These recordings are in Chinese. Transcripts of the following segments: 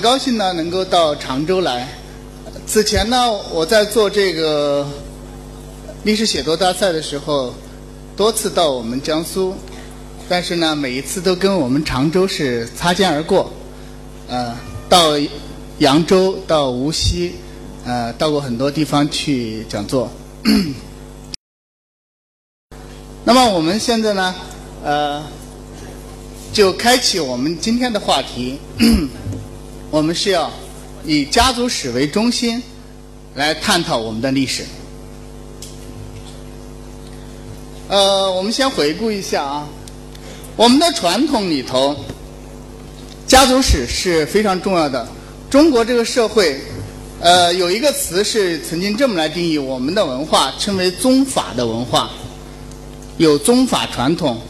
很高兴呢，能够到常州来。此前呢，我在做这个历史写作大赛的时候，多次到我们江苏，但是呢，每一次都跟我们常州是擦肩而过。呃，到扬州、到无锡，呃，到过很多地方去讲座。那么我们现在呢，呃，就开启我们今天的话题。我们是要以家族史为中心来探讨我们的历史。呃，我们先回顾一下啊，我们的传统里头，家族史是非常重要的。中国这个社会，呃，有一个词是曾经这么来定义我们的文化，称为宗法的文化，有宗法传统。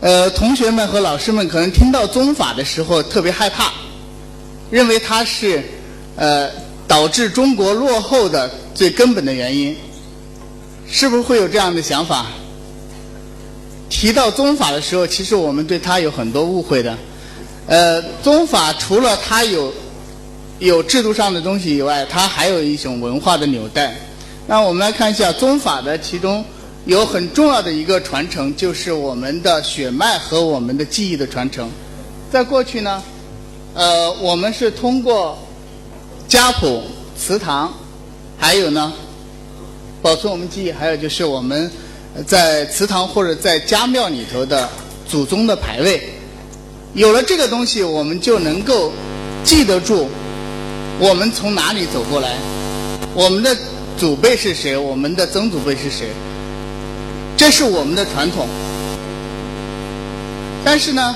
呃，同学们和老师们可能听到宗法的时候特别害怕。认为它是呃导致中国落后的最根本的原因，是不是会有这样的想法？提到宗法的时候，其实我们对它有很多误会的。呃，宗法除了它有有制度上的东西以外，它还有一种文化的纽带。那我们来看一下宗法的其中有很重要的一个传承，就是我们的血脉和我们的记忆的传承。在过去呢。呃，我们是通过家谱、祠堂，还有呢，保存我们记忆，还有就是我们在祠堂或者在家庙里头的祖宗的牌位。有了这个东西，我们就能够记得住我们从哪里走过来，我们的祖辈是谁，我们的曾祖辈是谁，这是我们的传统。但是呢，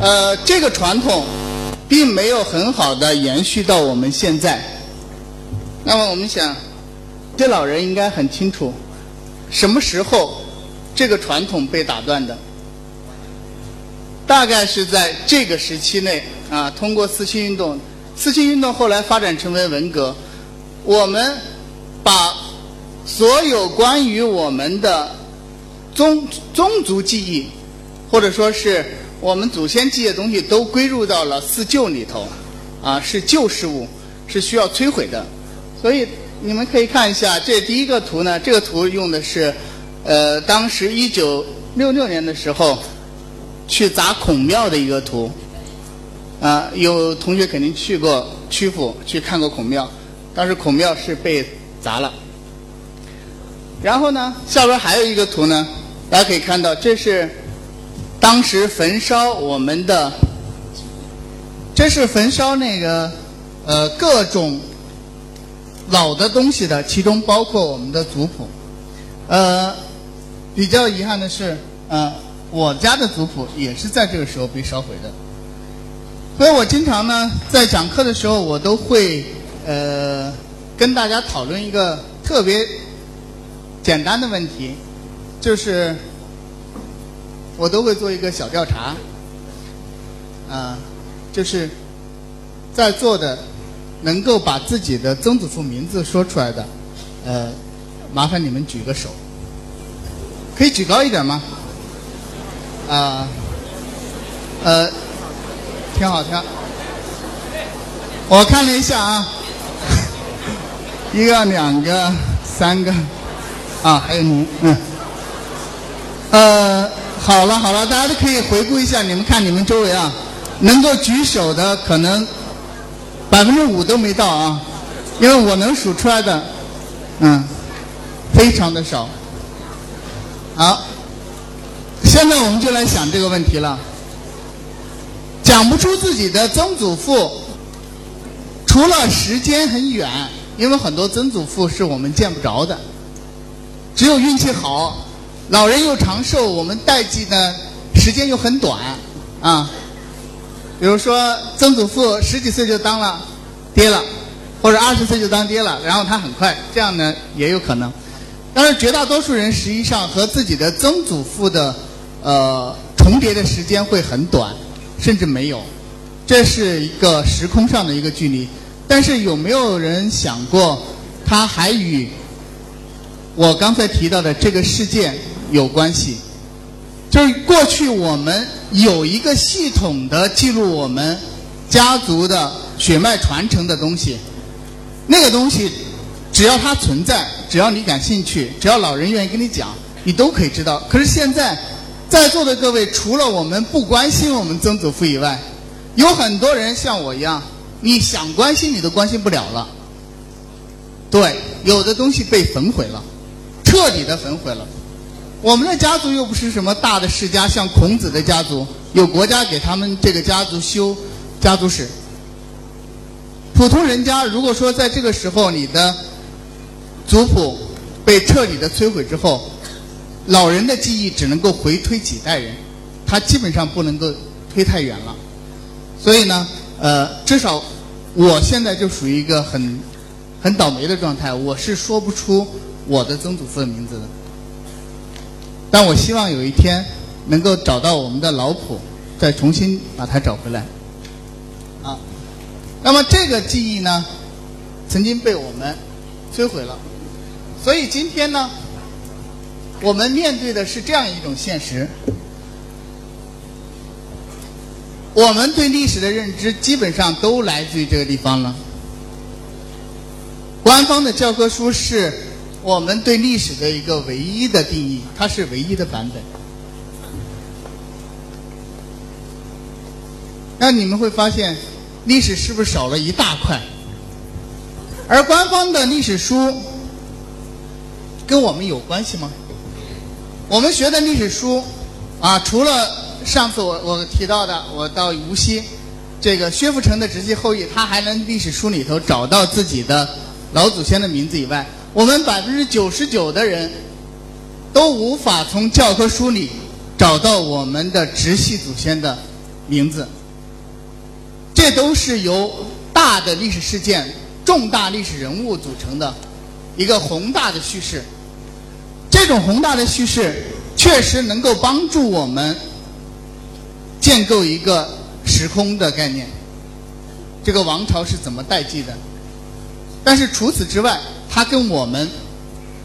呃，这个传统。并没有很好的延续到我们现在。那么我们想，这老人应该很清楚，什么时候这个传统被打断的？大概是在这个时期内啊，通过四七运动，四七运动后来发展成为文革，我们把所有关于我们的宗宗族记忆，或者说是。我们祖先记的东西都归入到了四旧里头，啊，是旧事物，是需要摧毁的。所以你们可以看一下，这第一个图呢，这个图用的是，呃，当时一九六六年的时候去砸孔庙的一个图，啊，有同学肯定去过曲阜去看过孔庙，当时孔庙是被砸了。然后呢，下边还有一个图呢，大家可以看到，这是。当时焚烧我们的，这是焚烧那个呃各种老的东西的，其中包括我们的族谱。呃，比较遗憾的是，呃，我家的族谱也是在这个时候被烧毁的。所以我经常呢在讲课的时候，我都会呃跟大家讨论一个特别简单的问题，就是。我都会做一个小调查，啊，就是在座的能够把自己的曾祖父名字说出来的，呃，麻烦你们举个手，可以举高一点吗？啊，呃，挺好听。我看了一下啊，一个、两个、三个，啊，还有您，嗯，呃。好了好了，大家都可以回顾一下，你们看你们周围啊，能够举手的可能百分之五都没到啊，因为我能数出来的，嗯，非常的少。好，现在我们就来想这个问题了，讲不出自己的曾祖父，除了时间很远，因为很多曾祖父是我们见不着的，只有运气好。老人又长寿，我们代际呢时间又很短啊。比如说曾祖父十几岁就当了爹了，或者二十岁就当爹了，然后他很快，这样呢也有可能。但是绝大多数人实际上和自己的曾祖父的呃重叠的时间会很短，甚至没有。这是一个时空上的一个距离。但是有没有人想过，他还与我刚才提到的这个事件？有关系，就是过去我们有一个系统的记录我们家族的血脉传承的东西，那个东西只要它存在，只要你感兴趣，只要老人愿意跟你讲，你都可以知道。可是现在在座的各位，除了我们不关心我们曾祖父以外，有很多人像我一样，你想关心你都关心不了了。对，有的东西被焚毁了，彻底的焚毁了。我们的家族又不是什么大的世家，像孔子的家族，有国家给他们这个家族修家族史。普通人家如果说在这个时候你的族谱被彻底的摧毁之后，老人的记忆只能够回推几代人，他基本上不能够推太远了。所以呢，呃，至少我现在就属于一个很很倒霉的状态，我是说不出我的曾祖父的名字的。但我希望有一天能够找到我们的老谱，再重新把它找回来。啊，那么这个记忆呢，曾经被我们摧毁了，所以今天呢，我们面对的是这样一种现实：我们对历史的认知基本上都来自于这个地方了。官方的教科书是。我们对历史的一个唯一的定义，它是唯一的版本。那你们会发现，历史是不是少了一大块？而官方的历史书跟我们有关系吗？我们学的历史书啊，除了上次我我提到的，我到无锡，这个薛福成的直系后裔，他还能历史书里头找到自己的老祖先的名字以外。我们百分之九十九的人都无法从教科书里找到我们的直系祖先的名字，这都是由大的历史事件、重大历史人物组成的一个宏大的叙事。这种宏大的叙事确实能够帮助我们建构一个时空的概念，这个王朝是怎么代际的？但是除此之外，它跟我们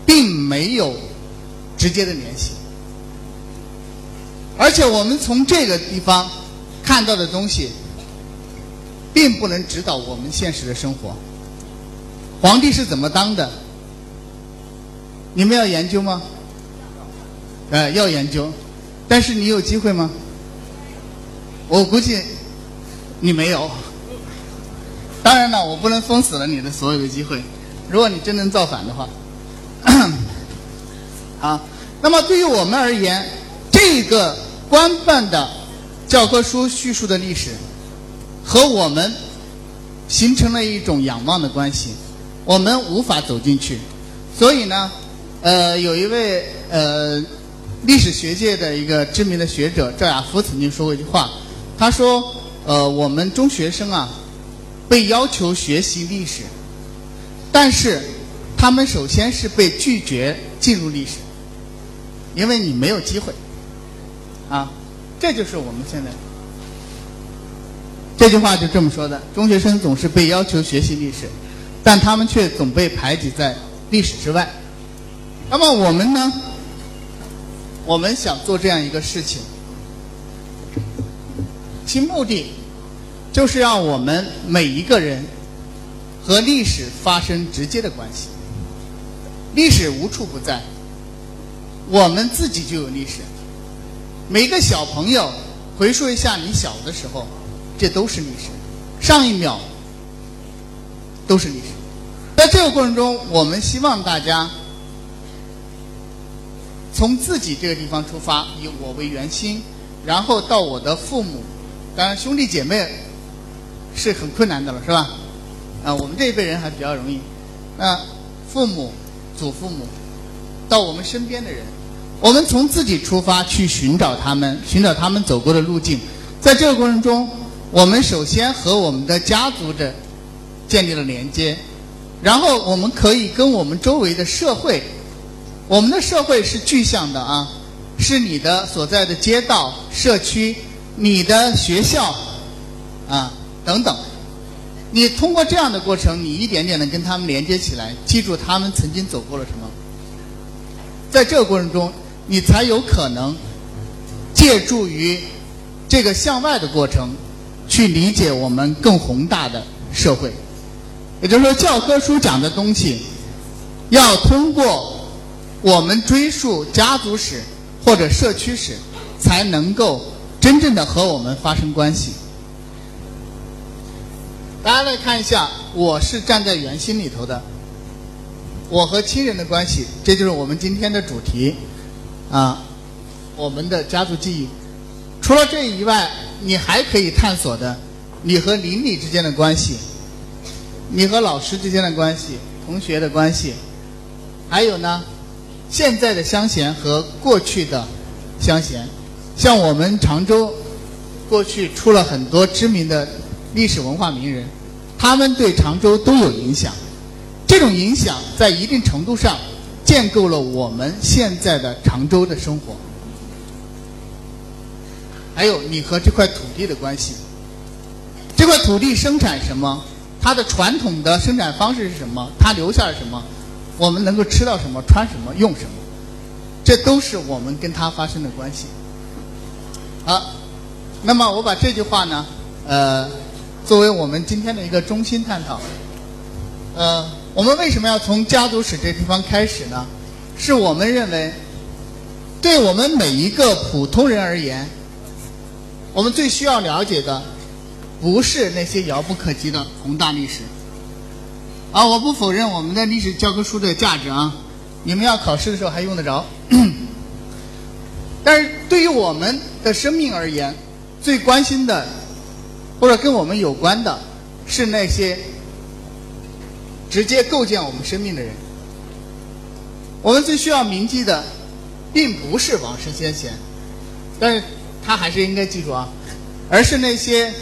并没有直接的联系，而且我们从这个地方看到的东西，并不能指导我们现实的生活。皇帝是怎么当的？你们要研究吗？呃，要研究，但是你有机会吗？我估计你没有。当然了，我不能封死了你的所有的机会。如果你真能造反的话，啊，那么对于我们而言，这个官办的教科书叙述的历史，和我们形成了一种仰望的关系，我们无法走进去。所以呢，呃，有一位呃历史学界的一个知名的学者赵亚夫曾经说过一句话，他说：“呃，我们中学生啊，被要求学习历史。”但是，他们首先是被拒绝进入历史，因为你没有机会，啊，这就是我们现在这句话就这么说的：中学生总是被要求学习历史，但他们却总被排挤在历史之外。那么我们呢？我们想做这样一个事情，其目的就是让我们每一个人。和历史发生直接的关系，历史无处不在，我们自己就有历史。每个小朋友回溯一下你小的时候，这都是历史。上一秒都是历史。在这个过程中，我们希望大家从自己这个地方出发，以我为圆心，然后到我的父母，当然兄弟姐妹是很困难的了，是吧？啊，我们这一辈人还比较容易。那父母、祖父母，到我们身边的人，我们从自己出发去寻找他们，寻找他们走过的路径。在这个过程中，我们首先和我们的家族的建立了连接，然后我们可以跟我们周围的社会，我们的社会是具象的啊，是你的所在的街道、社区、你的学校啊等等。你通过这样的过程，你一点点的跟他们连接起来，记住他们曾经走过了什么。在这个过程中，你才有可能借助于这个向外的过程，去理解我们更宏大的社会。也就是说，教科书讲的东西，要通过我们追溯家族史或者社区史，才能够真正的和我们发生关系。大家来看一下，我是站在圆心里头的，我和亲人的关系，这就是我们今天的主题，啊，我们的家族记忆。除了这以外，你还可以探索的，你和邻里之间的关系，你和老师之间的关系，同学的关系，还有呢，现在的乡贤和过去的乡贤，像我们常州，过去出了很多知名的。历史文化名人，他们对常州都有影响。这种影响在一定程度上建构了我们现在的常州的生活。还有你和这块土地的关系，这块土地生产什么？它的传统的生产方式是什么？它留下了什么？我们能够吃到什么？穿什么？用什么？这都是我们跟它发生的关系。好，那么我把这句话呢，呃。作为我们今天的一个中心探讨，呃，我们为什么要从家族史这地方开始呢？是我们认为，对我们每一个普通人而言，我们最需要了解的，不是那些遥不可及的宏大历史。啊，我不否认我们的历史教科书的价值啊，你们要考试的时候还用得着。但是对于我们的生命而言，最关心的。或者跟我们有关的，是那些直接构建我们生命的人。我们最需要铭记的，并不是往事先贤，但是他还是应该记住啊，而是那些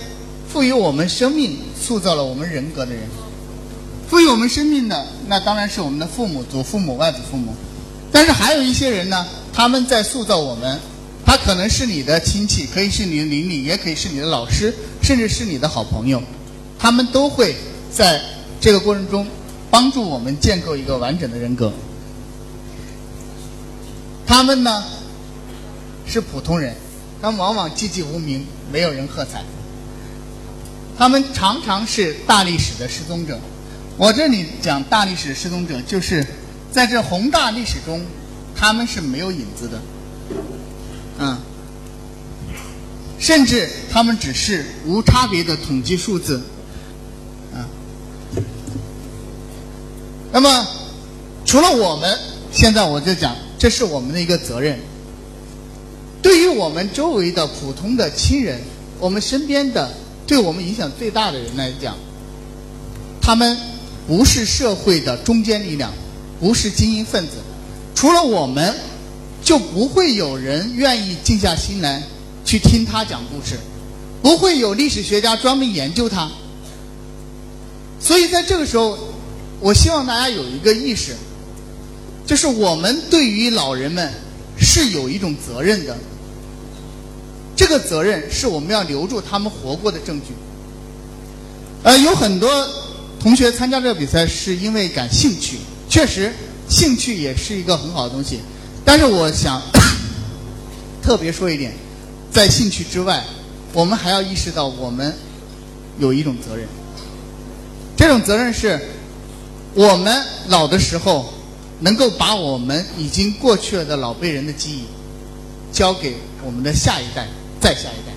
赋予我们生命、塑造了我们人格的人。赋予我们生命的，那当然是我们的父母、祖父母、外祖父母。但是还有一些人呢，他们在塑造我们。他可能是你的亲戚，可以是你的邻里，也可以是你的老师，甚至是你的好朋友。他们都会在这个过程中帮助我们建构一个完整的人格。他们呢是普通人，他们往往寂寂无名，没有人喝彩。他们常常是大历史的失踪者。我这里讲大历史的失踪者，就是在这宏大历史中，他们是没有影子的。嗯，甚至他们只是无差别的统计数字，啊。那么，除了我们，现在我就讲，这是我们的一个责任。对于我们周围的普通的亲人，我们身边的对我们影响最大的人来讲，他们不是社会的中坚力量，不是精英分子，除了我们。就不会有人愿意静下心来去听他讲故事，不会有历史学家专门研究他。所以在这个时候，我希望大家有一个意识，就是我们对于老人们是有一种责任的。这个责任是我们要留住他们活过的证据。呃，有很多同学参加这个比赛是因为感兴趣，确实，兴趣也是一个很好的东西。但是我想 特别说一点，在兴趣之外，我们还要意识到我们有一种责任。这种责任是，我们老的时候能够把我们已经过去了的老辈人的记忆交给我们的下一代、再下一代。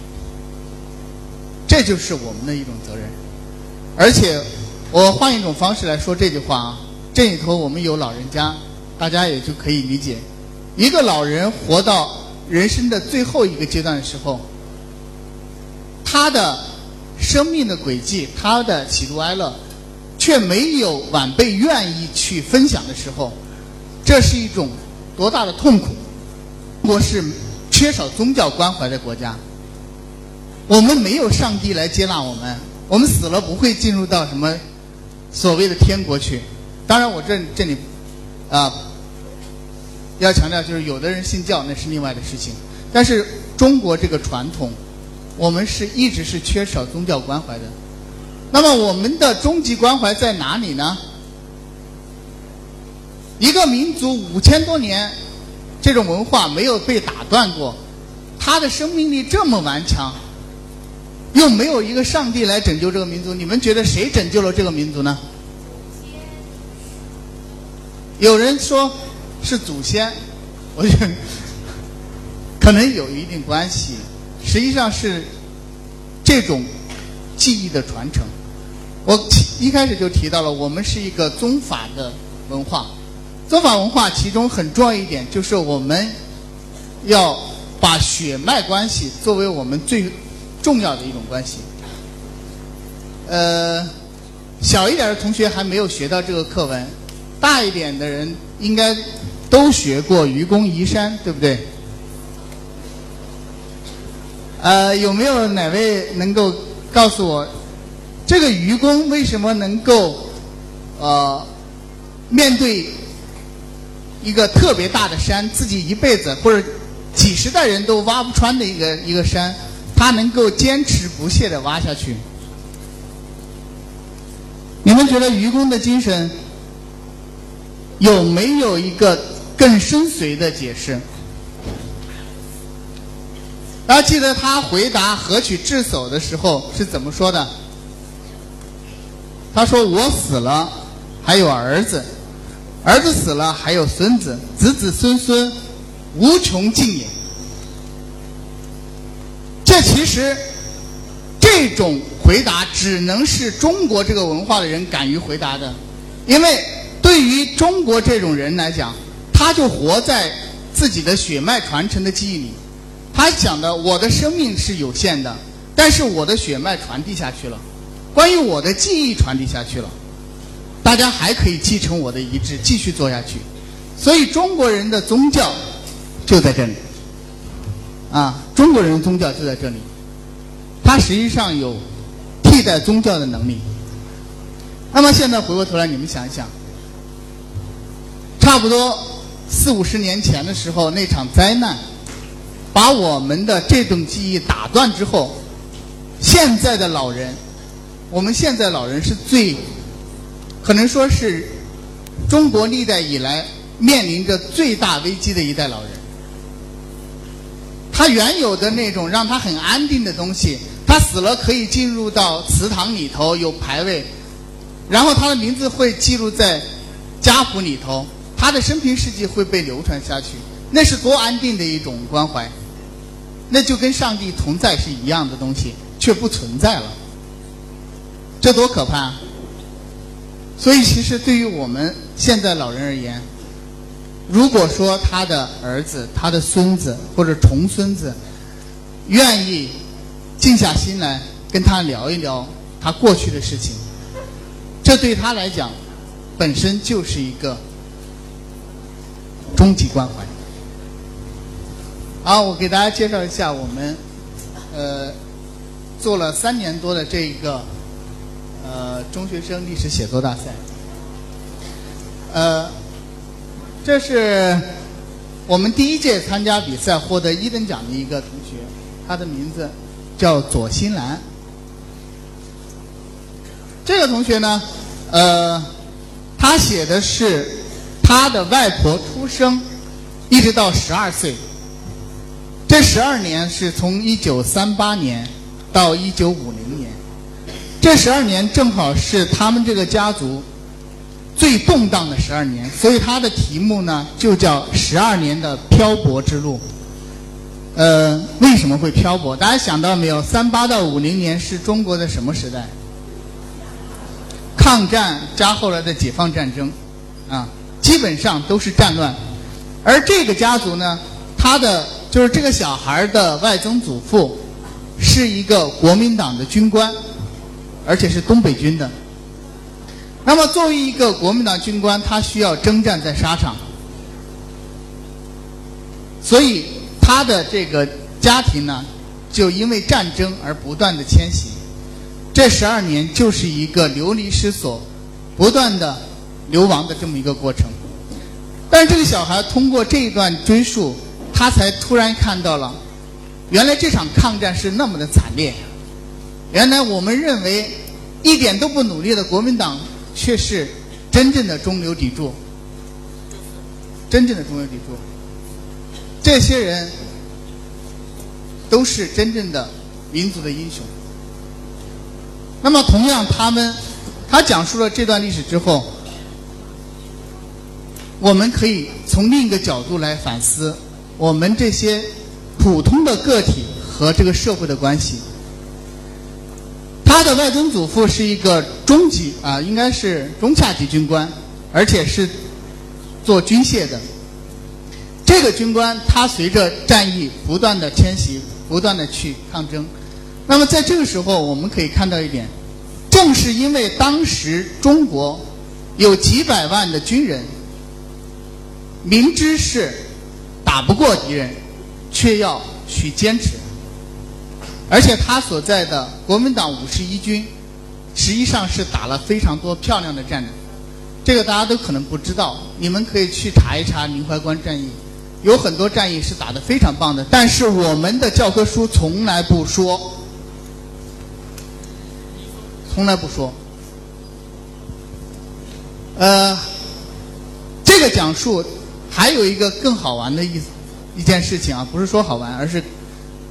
这就是我们的一种责任。而且，我换一种方式来说这句话啊，这里头我们有老人家，大家也就可以理解。一个老人活到人生的最后一个阶段的时候，他的生命的轨迹，他的喜怒哀乐，却没有晚辈愿意去分享的时候，这是一种多大的痛苦！中国是缺少宗教关怀的国家，我们没有上帝来接纳我们，我们死了不会进入到什么所谓的天国去。当然，我这这里啊。要强调，就是有的人信教那是另外的事情，但是中国这个传统，我们是一直是缺少宗教关怀的。那么我们的终极关怀在哪里呢？一个民族五千多年，这种文化没有被打断过，它的生命力这么顽强，又没有一个上帝来拯救这个民族，你们觉得谁拯救了这个民族呢？有人说是祖先，我觉得可能有一定关系。实际上是这种记忆的传承。我一开始就提到了，我们是一个宗法的文化。宗法文化其中很重要一点就是我们要把血脉关系作为我们最重要的一种关系。呃，小一点的同学还没有学到这个课文，大一点的人应该都学过愚公移山，对不对？呃，有没有哪位能够告诉我，这个愚公为什么能够呃面对一个特别大的山，自己一辈子或者几十代人都挖不穿的一个一个山，他能够坚持不懈的挖下去？你们觉得愚公的精神有没有一个更深邃的解释？大家记得他回答何取智叟的时候是怎么说的？他说：“我死了，还有儿子；儿子死了，还有孙子；子子孙孙，无穷尽也。”这其实这种回答只能是中国这个文化的人敢于回答的，因为对于中国这种人来讲，他就活在自己的血脉传承的记忆里。他讲的，我的生命是有限的，但是我的血脉传递下去了，关于我的记忆传递下去了，大家还可以继承我的遗志，继续做下去。所以中国人的宗教就在这里，啊，中国人宗教就在这里，它实际上有替代宗教的能力。那么现在回过头来，你们想一想，差不多四五十年前的时候，那场灾难。把我们的这种记忆打断之后，现在的老人，我们现在老人是最，可能说是中国历代以来面临着最大危机的一代老人。他原有的那种让他很安定的东西，他死了可以进入到祠堂里头有牌位，然后他的名字会记录在家谱里头，他的生平事迹会被流传下去，那是多安定的一种关怀。那就跟上帝同在是一样的东西，却不存在了，这多可怕！所以，其实对于我们现在老人而言，如果说他的儿子、他的孙子或者重孙子愿意静下心来跟他聊一聊他过去的事情，这对他来讲本身就是一个终极关怀。好，我给大家介绍一下我们，呃，做了三年多的这一个，呃，中学生历史写作大赛。呃，这是我们第一届参加比赛获得一等奖的一个同学，他的名字叫左新兰。这个同学呢，呃，他写的是他的外婆出生一直到十二岁。这十二年是从一九三八年到一九五零年，这十二年正好是他们这个家族最动荡的十二年，所以他的题目呢就叫“十二年的漂泊之路”。呃，为什么会漂泊？大家想到没有？三八到五零年是中国的什么时代？抗战加后来的解放战争，啊，基本上都是战乱。而这个家族呢，他的。就是这个小孩的外曾祖父是一个国民党的军官，而且是东北军的。那么作为一个国民党军官，他需要征战在沙场，所以他的这个家庭呢，就因为战争而不断的迁徙。这十二年就是一个流离失所、不断的流亡的这么一个过程。但是这个小孩通过这一段追溯。他才突然看到了，原来这场抗战是那么的惨烈。原来我们认为一点都不努力的国民党，却是真正的中流砥柱，真正的中流砥柱。这些人都是真正的民族的英雄。那么，同样，他们他讲述了这段历史之后，我们可以从另一个角度来反思我们这些普通的个体和这个社会的关系。他的外曾祖父是一个中级啊，应该是中下级军官，而且是做军械的。这个军官他随着战役不断的迁徙，不断的去抗争。那么在这个时候，我们可以看到一点，正是因为当时中国有几百万的军人，明知是打不过敌人，却要去坚持。而且他所在的国民党五十一军，实际上是打了非常多漂亮的战争。这个大家都可能不知道，你们可以去查一查宁淮关战役。有很多战役是打得非常棒的，但是我们的教科书从来不说，从来不说。呃，这个讲述还有一个更好玩的意思，一件事情啊，不是说好玩，而是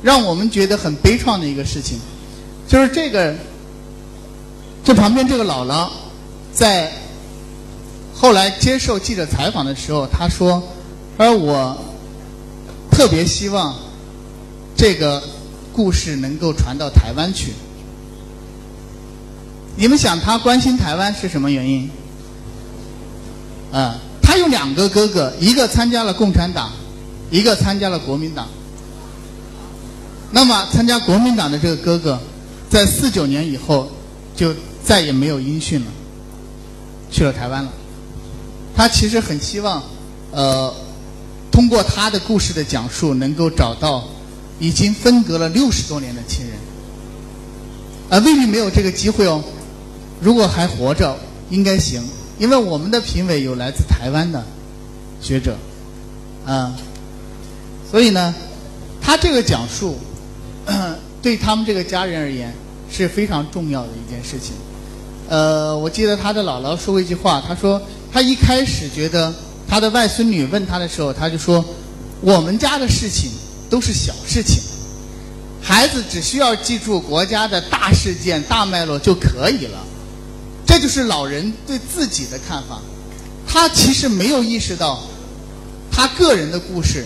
让我们觉得很悲怆的一个事情，就是这个这旁边这个姥姥在后来接受记者采访的时候，她说。而我特别希望这个故事能够传到台湾去。你们想，他关心台湾是什么原因？啊，他有两个哥哥，一个参加了共产党，一个参加了国民党。那么，参加国民党的这个哥哥，在四九年以后就再也没有音讯了，去了台湾了。他其实很希望，呃。通过他的故事的讲述，能够找到已经分隔了六十多年的亲人，啊，未必没有这个机会哦。如果还活着，应该行，因为我们的评委有来自台湾的学者，啊，所以呢，他这个讲述 对他们这个家人而言是非常重要的一件事情。呃，我记得他的姥姥说过一句话，他说他一开始觉得。他的外孙女问他的时候，他就说：“我们家的事情都是小事情，孩子只需要记住国家的大事件、大脉络就可以了。”就是老人对自己的看法。他其实没有意识到，他个人的故事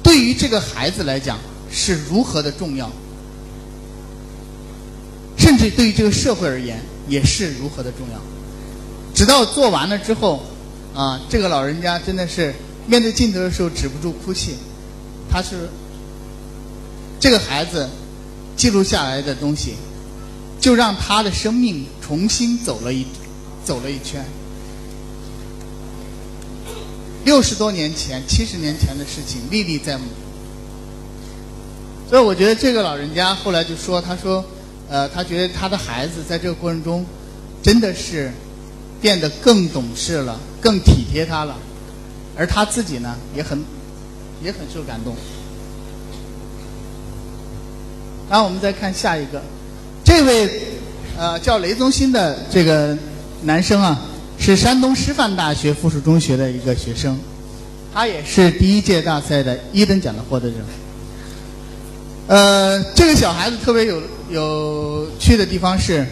对于这个孩子来讲是如何的重要，甚至对于这个社会而言也是如何的重要。直到做完了之后。啊，这个老人家真的是面对镜头的时候止不住哭泣。他是这个孩子记录下来的东西，就让他的生命重新走了一走了一圈。六十多年前、七十年前的事情历历在目。所以我觉得这个老人家后来就说：“他说，呃，他觉得他的孩子在这个过程中真的是。”变得更懂事了，更体贴他了，而他自己呢，也很也很受感动。然后我们再看下一个，这位呃叫雷宗新的这个男生啊，是山东师范大学附属中学的一个学生，他也是第一届大赛的一等奖的获得者。呃，这个小孩子特别有有趣的地方是，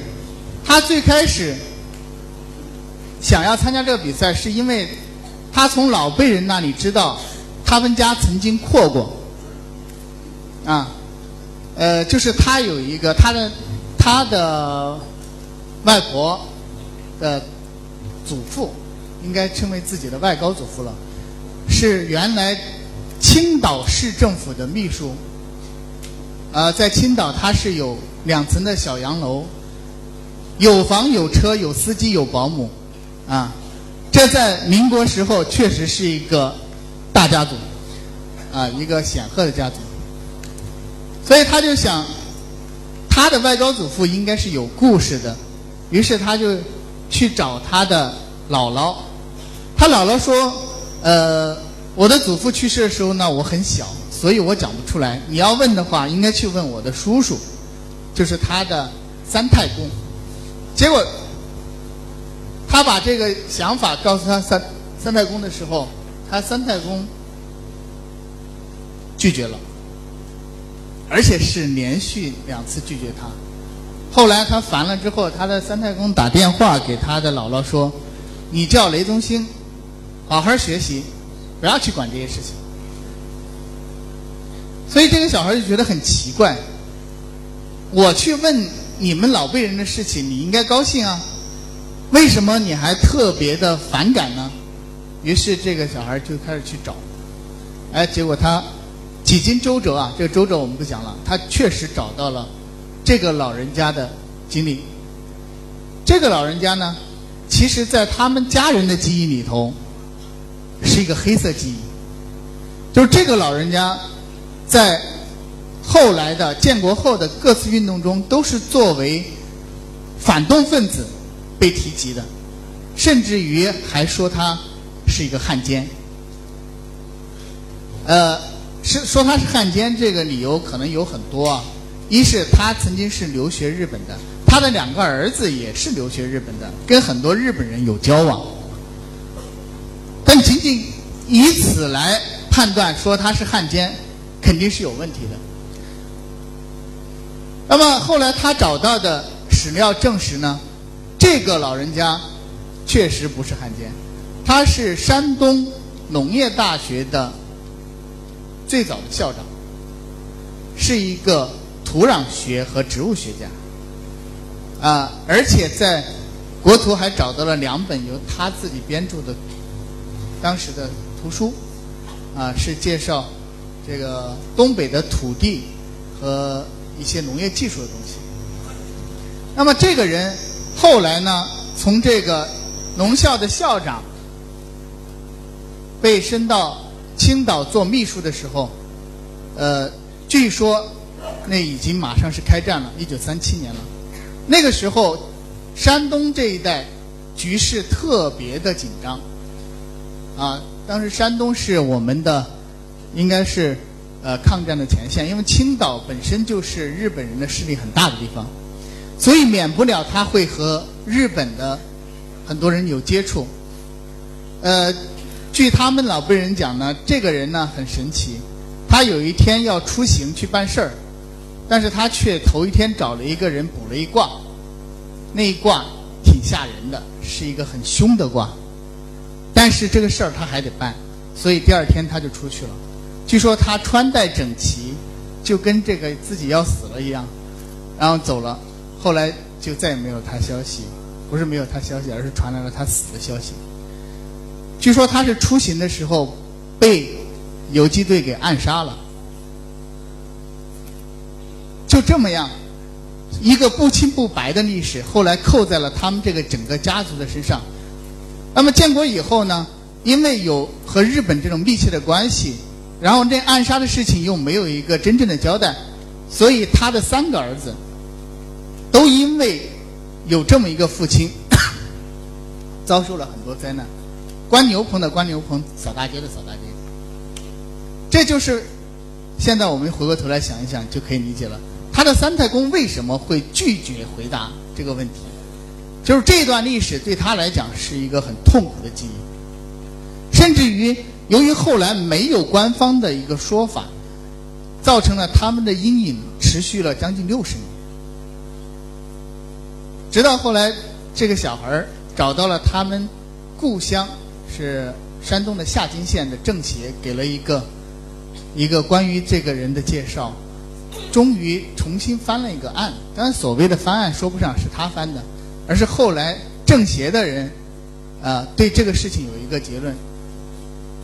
他最开始。想要参加这个比赛，是因为他从老辈人那里知道他们家曾经扩过，啊，呃，就是他有一个他的他的外婆的祖父，应该称为自己的外高祖父了，是原来青岛市政府的秘书，啊，在青岛他是有两层的小洋楼，有房有车有司机有保姆。啊，这在民国时候确实是一个大家族，啊，一个显赫的家族。所以他就想，他的外高祖父应该是有故事的，于是他就去找他的姥姥。他姥姥说：“呃，我的祖父去世的时候呢，我很小，所以我讲不出来。你要问的话，应该去问我的叔叔，就是他的三太公。”结果。他把这个想法告诉他三三太公的时候，他三太公拒绝了，而且是连续两次拒绝他。后来他烦了之后，他的三太公打电话给他的姥姥说：“你叫雷宗兴，好好学习，不要去管这些事情。”所以这个小孩就觉得很奇怪。我去问你们老辈人的事情，你应该高兴啊，为什么你还特别的反感呢？于是这个小孩就开始去找，哎，结果他几经周折啊，这个周折我们不讲了，他确实找到了这个老人家的经历。这个老人家呢，其实在他们家人的记忆里头是一个黑色记忆，就是这个老人家在后来的建国后的各次运动中都是作为反动分子被提及的，甚至于还说他。是一个汉奸，呃，是说他是汉奸，这个理由可能有很多啊。一是他曾经是留学日本的，他的两个儿子也是留学日本的，跟很多日本人有交往。但仅仅以此来判断说他是汉奸，肯定是有问题的。那么后来他找到的史料证实呢，这个老人家确实不是汉奸。他是山东农业大学的最早的校长，是一个土壤学和植物学家，啊，而且在国图还找到了两本由他自己编著的当时的图书，啊，是介绍这个东北的土地和一些农业技术的东西。那么这个人后来呢，从这个农校的校长。被升到青岛做秘书的时候，呃，据说那已经马上是开战了，一九三七年了。那个时候，山东这一带局势特别的紧张，啊，当时山东是我们的，应该是呃抗战的前线，因为青岛本身就是日本人的势力很大的地方，所以免不了他会和日本的很多人有接触，呃。据他们老辈人讲呢，这个人呢很神奇，他有一天要出行去办事儿，但是他却头一天找了一个人卜了一卦，那一卦挺吓人的，是一个很凶的卦，但是这个事儿他还得办，所以第二天他就出去了。据说他穿戴整齐，就跟这个自己要死了一样，然后走了。后来就再也没有他消息，不是没有他消息，而是传来了他死的消息。据说他是出行的时候被游击队给暗杀了，就这么样，一个不清不白的历史，后来扣在了他们这个整个家族的身上。那么建国以后呢，因为有和日本这种密切的关系，然后这暗杀的事情又没有一个真正的交代，所以他的三个儿子都因为有这么一个父亲，遭受了很多灾难。关牛棚的关牛棚，扫大街的扫大街，这就是现在我们回过头来想一想就可以理解了。他的三太公为什么会拒绝回答这个问题？就是这段历史对他来讲是一个很痛苦的记忆，甚至于由于后来没有官方的一个说法，造成了他们的阴影持续了将近六十年，直到后来这个小孩找到了他们故乡。是山东的夏津县的政协给了一个一个关于这个人的介绍，终于重新翻了一个案。当然，所谓的翻案说不上是他翻的，而是后来政协的人啊对这个事情有一个结论，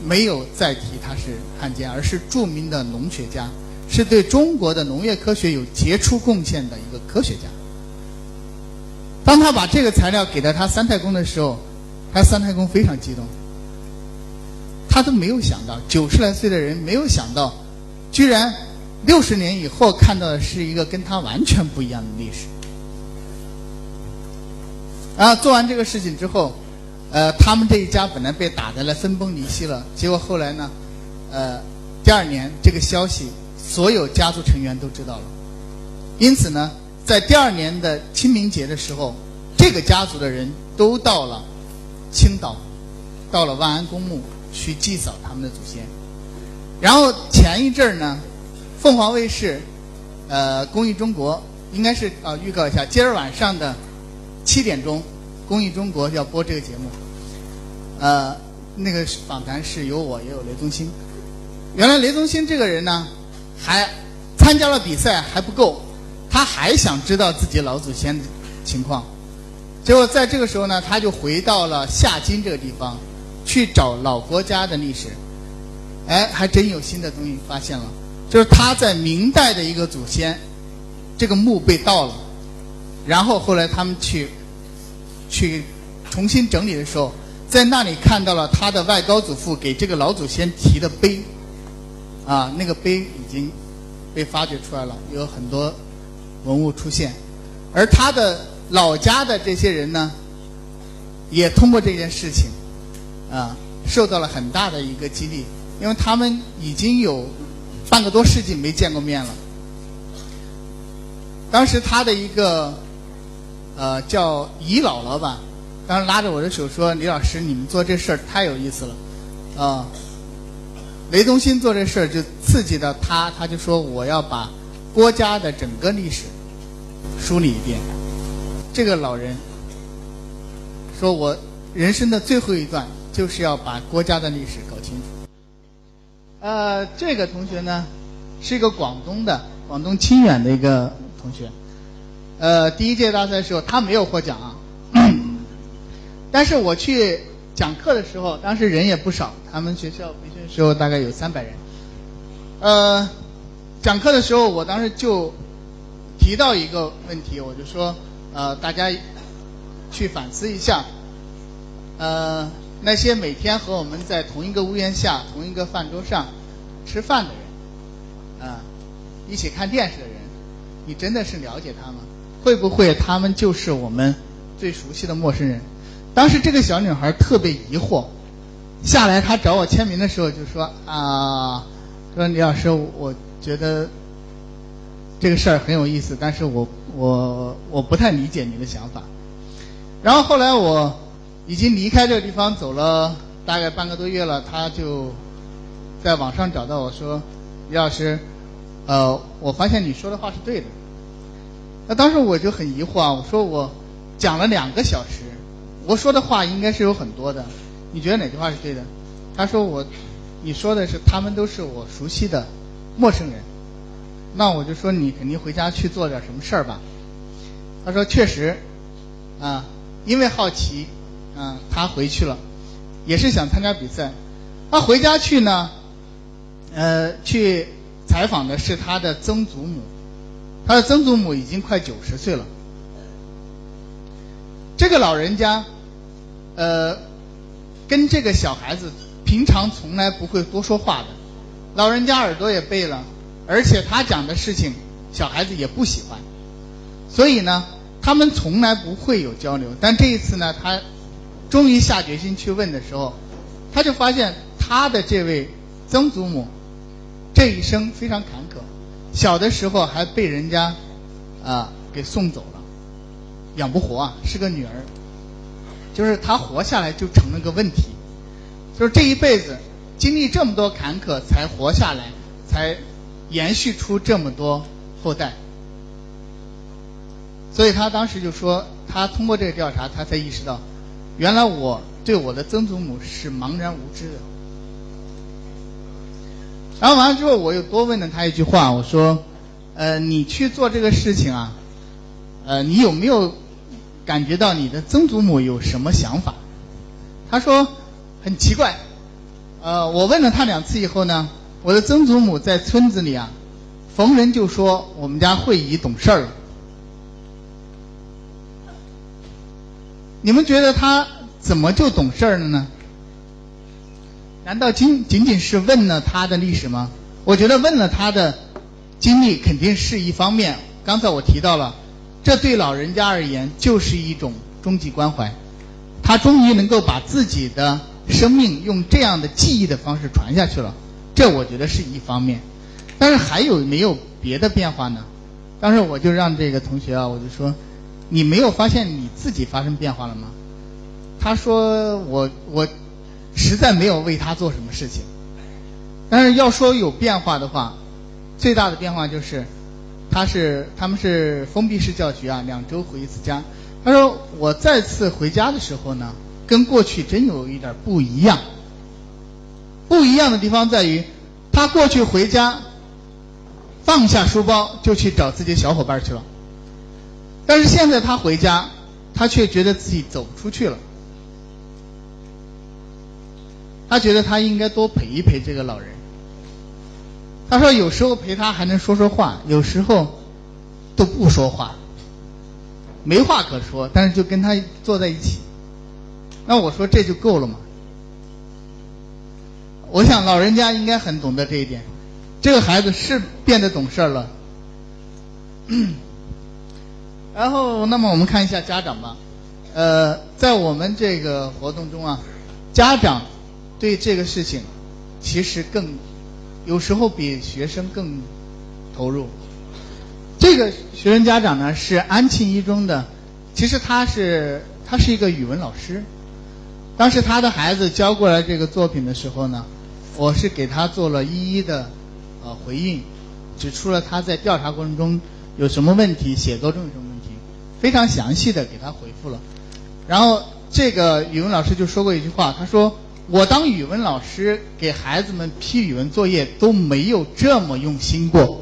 没有再提他是汉奸，而是著名的农学家，是对中国的农业科学有杰出贡献的一个科学家。当他把这个材料给到他三太公的时候。他三太公非常激动，他都没有想到九十来岁的人没有想到，居然六十年以后看到的是一个跟他完全不一样的历史。然后做完这个事情之后，呃，他们这一家本来被打的了分崩离析了，结果后来呢，呃，第二年这个消息所有家族成员都知道了，因此呢，在第二年的清明节的时候，这个家族的人都到了。青岛，到了万安公墓去祭扫他们的祖先，然后前一阵儿呢，凤凰卫视，呃，公益中国应该是啊，预告一下，今儿晚上的七点钟，公益中国要播这个节目。呃，那个访谈是有我，也有雷宗兴。原来雷宗兴这个人呢，还参加了比赛还不够，他还想知道自己老祖先的情况。结果在这个时候呢，他就回到了夏津这个地方，去找老国家的历史。哎，还真有新的东西发现了，就是他在明代的一个祖先，这个墓被盗了，然后后来他们去去重新整理的时候，在那里看到了他的外高祖父给这个老祖先提的碑，啊，那个碑已经被发掘出来了，有很多文物出现，而他的老家的这些人呢，也通过这件事情，啊，受到了很大的一个激励。因为他们已经有半个多世纪没见过面了。当时他的一个呃叫姨姥姥吧，当时拉着我的手说：“李老师，你们做这事儿太有意思了。”啊，雷东新做这事儿就刺激到他，他就说：“我要把郭家的整个历史梳理一遍。”这个老人说：“我人生的最后一段就是要把国家的历史搞清楚。”呃，这个同学呢，是一个广东的，广东清远的一个同学。呃，第一届大赛时候，他没有获奖啊，但是我去讲课的时候，当时人也不少，他们学校培训时候大概有三百人。呃，讲课的时候，我当时就提到一个问题，我就说，呃，大家去反思一下，呃。那些每天和我们在同一个屋檐下、同一个饭桌上吃饭的人，啊，一起看电视的人，你真的是了解他吗？会不会他们就是我们最熟悉的陌生人？当时这个小女孩特别疑惑，下来她找我签名的时候就说啊，说李老师，我觉得这个事儿很有意思，但是我我我不太理解你的想法。然后后来我。已经离开这个地方走了大概半个多月了，他就在网上找到我说：“李老师，呃，我发现你说的话是对的。”那当时我就很疑惑啊，我说我讲了两个小时，我说的话应该是有很多的，你觉得哪句话是对的？他说我，你说的是他们都是我熟悉的陌生人，那我就说你肯定回家去做点什么事儿吧。他说确实，啊，因为好奇。啊，他回去了，也是想参加比赛。他回家去呢，呃，去采访的是他的曾祖母，他的曾祖母已经快九十岁了。这个老人家，呃，跟这个小孩子平常从来不会多说话的，老人家耳朵也背了，而且他讲的事情小孩子也不喜欢，所以呢，他们从来不会有交流。但这一次呢，他。终于下决心去问的时候，他就发现他的这位曾祖母这一生非常坎坷，小的时候还被人家啊给送走了，养不活啊，是个女儿，就是他活下来就成了个问题，就是这一辈子经历这么多坎坷才活下来，才延续出这么多后代，所以他当时就说，他通过这个调查，他才意识到。原来我对我的曾祖母是茫然无知的，然后完了之后，我又多问了他一句话，我说：“呃，你去做这个事情啊，呃，你有没有感觉到你的曾祖母有什么想法？”他说：“很奇怪，呃，我问了他两次以后呢，我的曾祖母在村子里啊，逢人就说我们家慧姨懂事儿了。”你们觉得她怎么就懂事儿了呢？难道仅仅仅是问了她的历史吗？我觉得问了她的经历肯定是一方面。刚才我提到了，这对老人家而言就是一种终极关怀。他终于能够把自己的生命用这样的记忆的方式传下去了，这我觉得是一方面。但是还有没有别的变化呢？当时我就让这个同学啊，我就说。你没有发现你自己发生变化了吗？他说：“我我实在没有为他做什么事情。但是要说有变化的话，最大的变化就是他是他们是封闭式教学啊，两周回一次家。他说我再次回家的时候呢，跟过去真有一点不一样。不一样的地方在于，他过去回家，放下书包就去找自己小伙伴去了。但是现在他回家，他却觉得自己走不出去了。他觉得他应该多陪一陪这个老人。他说有时候陪他还能说说话，有时候都不说话，没话可说，但是就跟他坐在一起。那我说这就够了嘛？我想老人家应该很懂得这一点。这个孩子是变得懂事儿了。然后，那么我们看一下家长吧。呃，在我们这个活动中啊，家长对这个事情其实更有时候比学生更投入。这个学生家长呢是安庆一中的，其实他是他是一个语文老师。当时他的孩子交过来这个作品的时候呢，我是给他做了一一的呃回应，指出了他在调查过程中有什么问题，写作中有什么问题。非常详细的给他回复了，然后这个语文老师就说过一句话，他说：“我当语文老师给孩子们批语文作业都没有这么用心过。”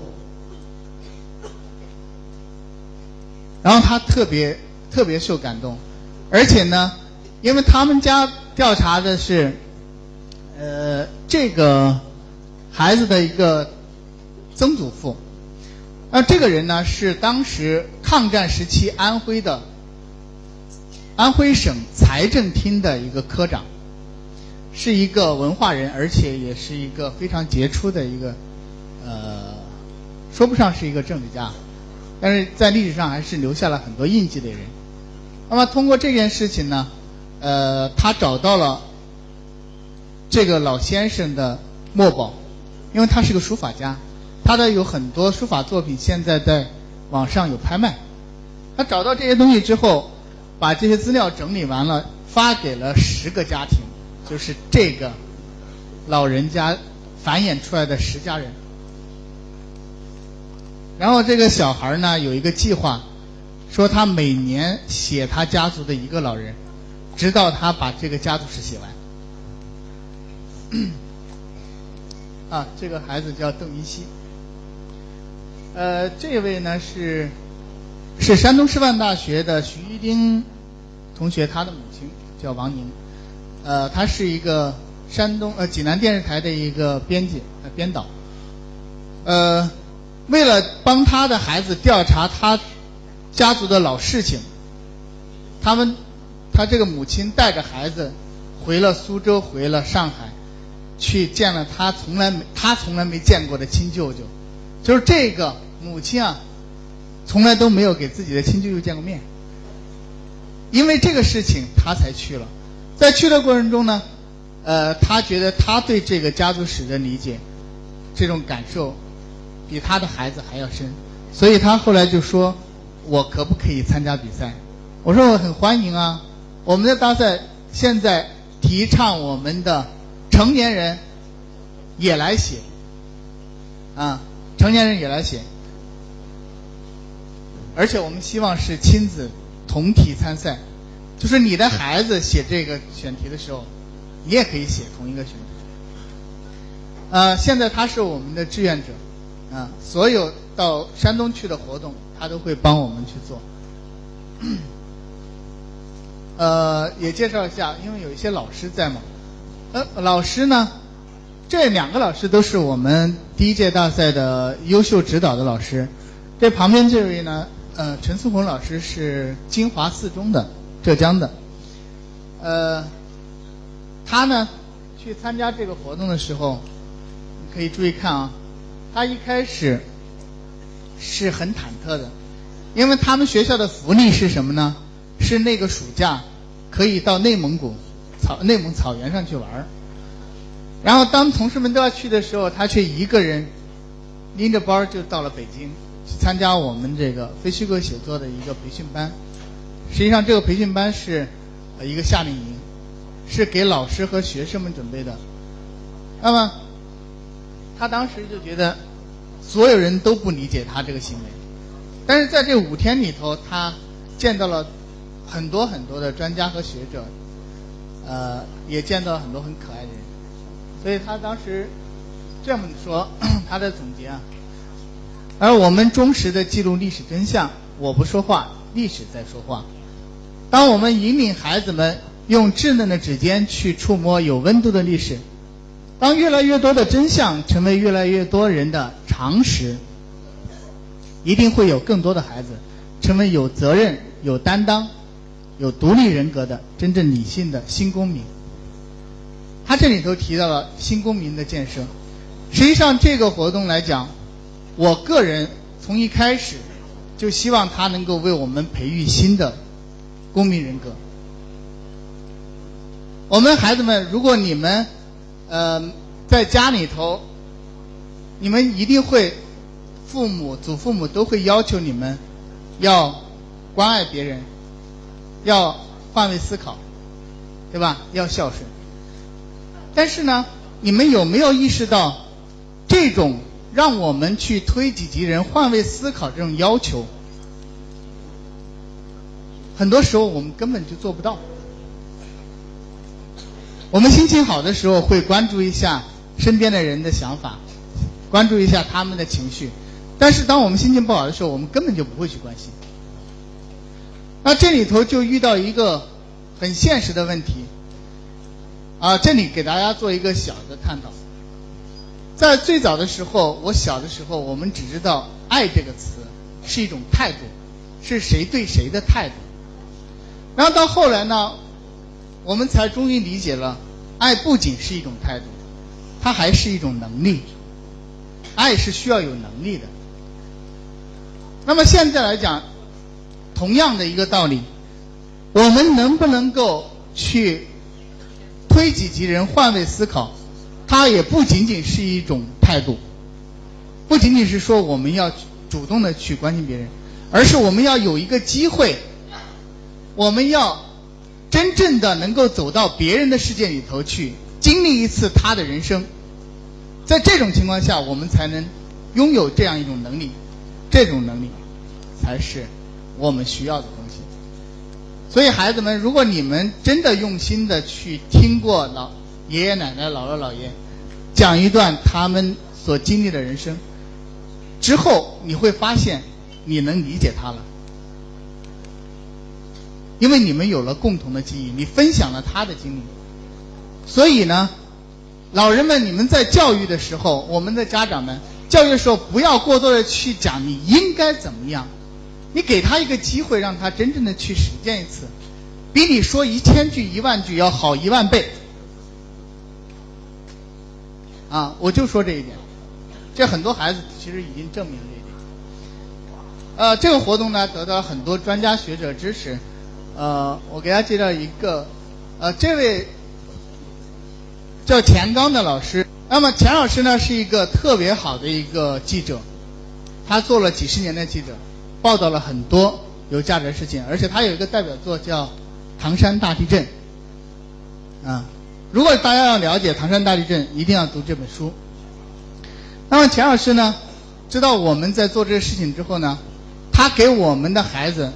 然后他特别特别受感动，而且呢，因为他们家调查的是，呃，这个孩子的一个曾祖父。那这个人呢，是当时抗战时期安徽的安徽省财政厅的一个科长，是一个文化人，而且也是一个非常杰出的一个，呃，说不上是一个政治家，但是在历史上还是留下了很多印记的人。那么通过这件事情呢，呃，他找到了这个老先生的墨宝，因为他是个书法家。他的有很多书法作品，现在在网上有拍卖。他找到这些东西之后，把这些资料整理完了，发给了十个家庭，就是这个老人家繁衍出来的十家人。然后这个小孩呢有一个计划，说他每年写他家族的一个老人，直到他把这个家族史写完。啊，这个孩子叫邓云熙。呃，这位呢是是山东师范大学的徐一丁同学，他的母亲叫王宁，呃，他是一个山东呃济南电视台的一个编辑呃编导，呃，为了帮他的孩子调查他家族的老事情，他们他这个母亲带着孩子回了苏州，回了上海，去见了他从来没他从来没见过的亲舅舅。就是这个母亲啊，从来都没有给自己的亲舅舅见过面，因为这个事情他才去了。在去的过程中呢，呃，他觉得他对这个家族史的理解，这种感受比他的孩子还要深，所以他后来就说：“我可不可以参加比赛？”我说：“我很欢迎啊！我们的大赛现在提倡我们的成年人也来写啊。”成年人也来写，而且我们希望是亲子同体参赛，就是你的孩子写这个选题的时候，你也可以写同一个选题。呃，现在他是我们的志愿者，啊，所有到山东去的活动，他都会帮我们去做。呃，也介绍一下，因为有一些老师在嘛，呃，老师呢？这两个老师都是我们第一届大赛的优秀指导的老师。这旁边这位呢，呃，陈思红老师是金华四中的，浙江的。呃，他呢去参加这个活动的时候，你可以注意看啊，他一开始是很忐忑的，因为他们学校的福利是什么呢？是那个暑假可以到内蒙古草内蒙草原上去玩儿。然后当同事们都要去的时候，他却一个人拎着包就到了北京，去参加我们这个非虚构写作的一个培训班。实际上，这个培训班是呃一个夏令营，是给老师和学生们准备的。那么他当时就觉得所有人都不理解他这个行为，但是在这五天里头，他见到了很多很多的专家和学者，呃，也见到了很多很可爱的人，所以他当时这么说他的总结啊。而我们忠实的记录历史真相，我不说话，历史在说话。当我们引领孩子们用稚嫩的指尖去触摸有温度的历史，当越来越多的真相成为越来越多人的常识，一定会有更多的孩子成为有责任、有担当、有独立人格的真正理性的新公民。他这里头提到了新公民的建设，实际上这个活动来讲。我个人从一开始就希望他能够为我们培育新的公民人格。我们孩子们，如果你们呃在家里头，你们一定会父母、祖父母都会要求你们要关爱别人，要换位思考，对吧？要孝顺。但是呢，你们有没有意识到这种？让我们去推己及人、换位思考这种要求，很多时候我们根本就做不到。我们心情好的时候会关注一下身边的人的想法，关注一下他们的情绪，但是当我们心情不好的时候，我们根本就不会去关心。那这里头就遇到一个很现实的问题，啊，这里给大家做一个小的探讨。在最早的时候，我小的时候，我们只知道“爱”这个词是一种态度，是谁对谁的态度。然后到后来呢，我们才终于理解了，爱不仅是一种态度，它还是一种能力。爱是需要有能力的。那么现在来讲，同样的一个道理，我们能不能够去推己及人、换位思考？它也不仅仅是一种态度，不仅仅是说我们要主动的去关心别人，而是我们要有一个机会，我们要真正的能够走到别人的世界里头去，经历一次他的人生，在这种情况下，我们才能拥有这样一种能力，这种能力才是我们需要的东西。所以，孩子们，如果你们真的用心的去听过老爷爷奶奶、姥姥姥爷。讲一段他们所经历的人生之后，你会发现你能理解他了，因为你们有了共同的记忆，你分享了他的经历。所以呢，老人们，你们在教育的时候，我们的家长们教育的时候，不要过多的去讲你应该怎么样，你给他一个机会，让他真正的去实践一次，比你说一千句、一万句要好一万倍。啊，我就说这一点，这很多孩子其实已经证明了这一点。呃，这个活动呢得到很多专家学者支持。呃，我给大家介绍一个，呃，这位叫钱刚的老师。那么钱老师呢是一个特别好的一个记者，他做了几十年的记者，报道了很多有价值的事情，而且他有一个代表作叫《唐山大地震》啊。如果大家要了解唐山大地震，一定要读这本书。那么钱老师呢，知道我们在做这个事情之后呢，他给我们的孩子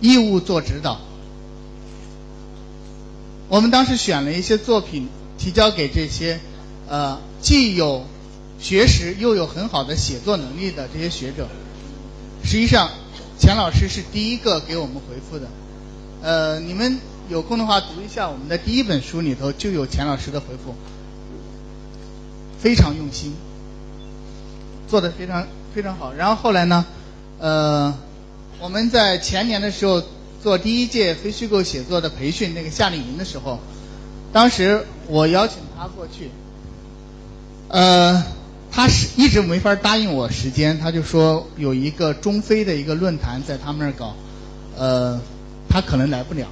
义务做指导。我们当时选了一些作品提交给这些呃既有学识又有很好的写作能力的这些学者。实际上，钱老师是第一个给我们回复的。呃，你们。有空的话读一下我们的第一本书里头就有钱老师的回复，非常用心，做的非常非常好。然后后来呢，呃，我们在前年的时候做第一届非虚构写作的培训那个夏令营的时候，当时我邀请他过去，呃，他是一直没法答应我时间，他就说有一个中非的一个论坛在他们那儿搞，呃，他可能来不了。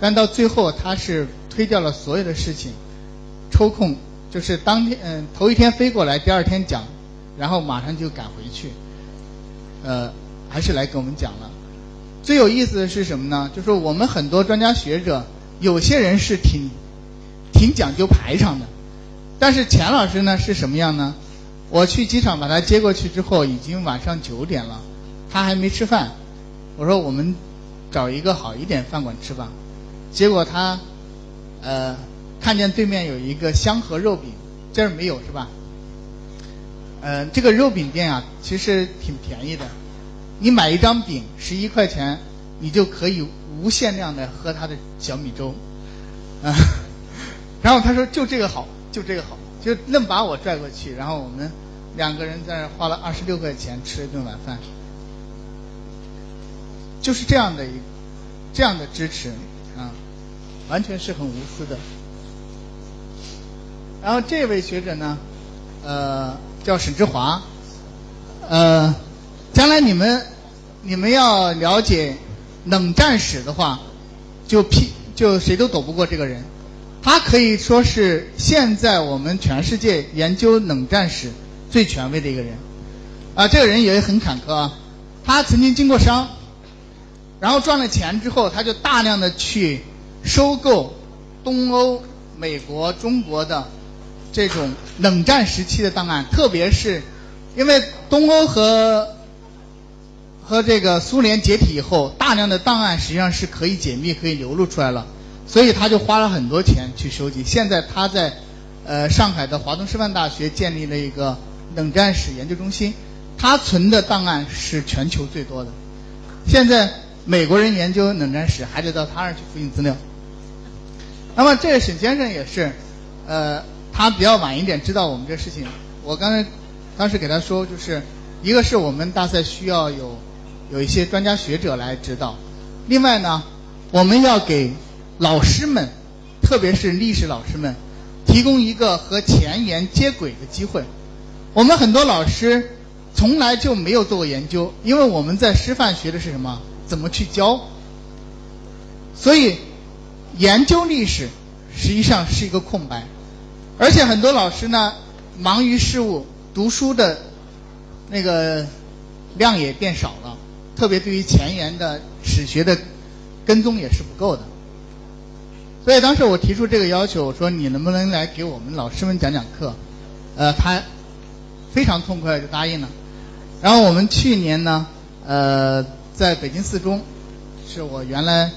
但到最后，他是推掉了所有的事情，抽空就是当天嗯头一天飞过来，第二天讲，然后马上就赶回去，呃，还是来给我们讲了。最有意思的是什么呢？就是我们很多专家学者，有些人是挺挺讲究排场的，但是钱老师呢是什么样呢？我去机场把他接过去之后，已经晚上九点了，他还没吃饭，我说我们找一个好一点饭馆吃吧。结果他呃看见对面有一个香河肉饼，这儿没有是吧？呃，这个肉饼店啊，其实挺便宜的，你买一张饼十一块钱，你就可以无限量的喝他的小米粥，啊，然后他说就这个好，就这个好，就愣把我拽过去，然后我们两个人在那花了二十六块钱吃了一顿晚饭，就是这样的一这样的支持啊，完全是很无私的。然后这位学者呢，呃。叫沈志华，呃，将来你们你们要了解冷战史的话，就批就谁都躲不过这个人，他可以说是现在我们全世界研究冷战史最权威的一个人，啊，这个人也很坎坷啊，他曾经经过商，然后赚了钱之后，他就大量的去收购东欧、美国、中国的。这种冷战时期的档案，特别是因为东欧和和这个苏联解体以后，大量的档案实际上是可以解密、可以流露出来了，所以他就花了很多钱去收集。现在他在呃上海的华东师范大学建立了一个冷战史研究中心，他存的档案是全球最多的。现在美国人研究冷战史还得到他那儿去复印资料。那么这沈先生也是呃。他比较晚一点知道我们这事情，我刚才当时给他说，就是一个是我们大赛需要有有一些专家学者来指导，另外呢，我们要给老师们，特别是历史老师们，提供一个和前沿接轨的机会。我们很多老师从来就没有做过研究，因为我们在师范学的是什么？怎么去教？所以研究历史实际上是一个空白。而且很多老师呢，忙于事务，读书的那个量也变少了，特别对于前沿的史学的跟踪也是不够的。所以当时我提出这个要求，我说你能不能来给我们老师们讲讲课？呃，他非常痛快就答应了。然后我们去年呢，呃，在北京四中，是我原来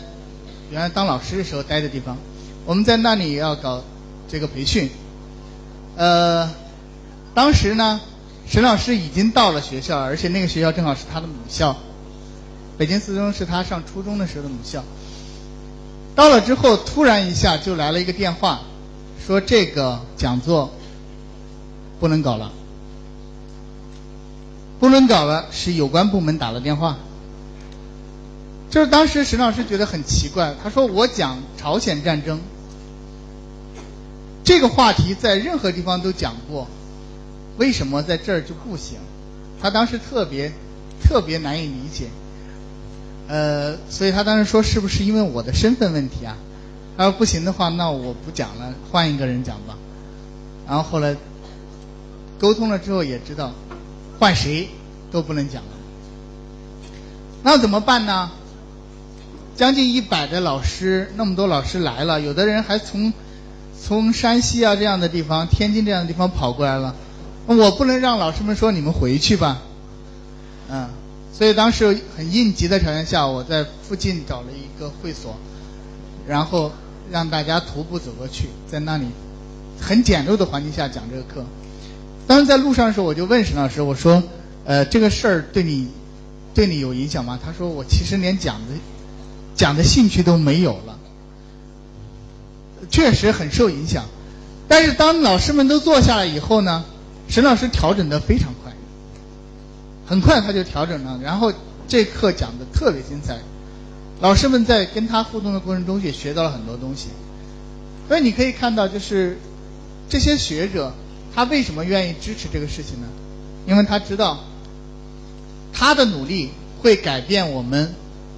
原来当老师的时候待的地方，我们在那里要搞这个培训。呃，当时呢，沈老师已经到了学校，而且那个学校正好是他的母校，北京四中是他上初中的时候的母校。到了之后，突然一下就来了一个电话，说这个讲座不能搞了，不能搞了，是有关部门打了电话。就是当时沈老师觉得很奇怪，他说我讲朝鲜战争。这个话题在任何地方都讲过，为什么在这儿就不行？他当时特别特别难以理解，呃，所以他当时说是不是因为我的身份问题啊？他说不行的话，那我不讲了，换一个人讲吧。然后后来沟通了之后也知道，换谁都不能讲了。那怎么办呢？将近一百的老师，那么多老师来了，有的人还从。从山西啊这样的地方，天津这样的地方跑过来了，我不能让老师们说你们回去吧，嗯，所以当时很应急的条件下，我在附近找了一个会所，然后让大家徒步走过去，在那里很简陋的环境下讲这个课。当时在路上的时候，我就问沈老师，我说，呃，这个事儿对你对你有影响吗？他说，我其实连讲的讲的兴趣都没有了。确实很受影响，但是当老师们都坐下来以后呢，沈老师调整的非常，很快他就调整了，然后这课讲的特别精彩，老师们在跟他互动的过程中也学到了很多东西，所以你可以看到，就是这些学者他为什么愿意支持这个事情呢？因为他知道他的努力会改变我们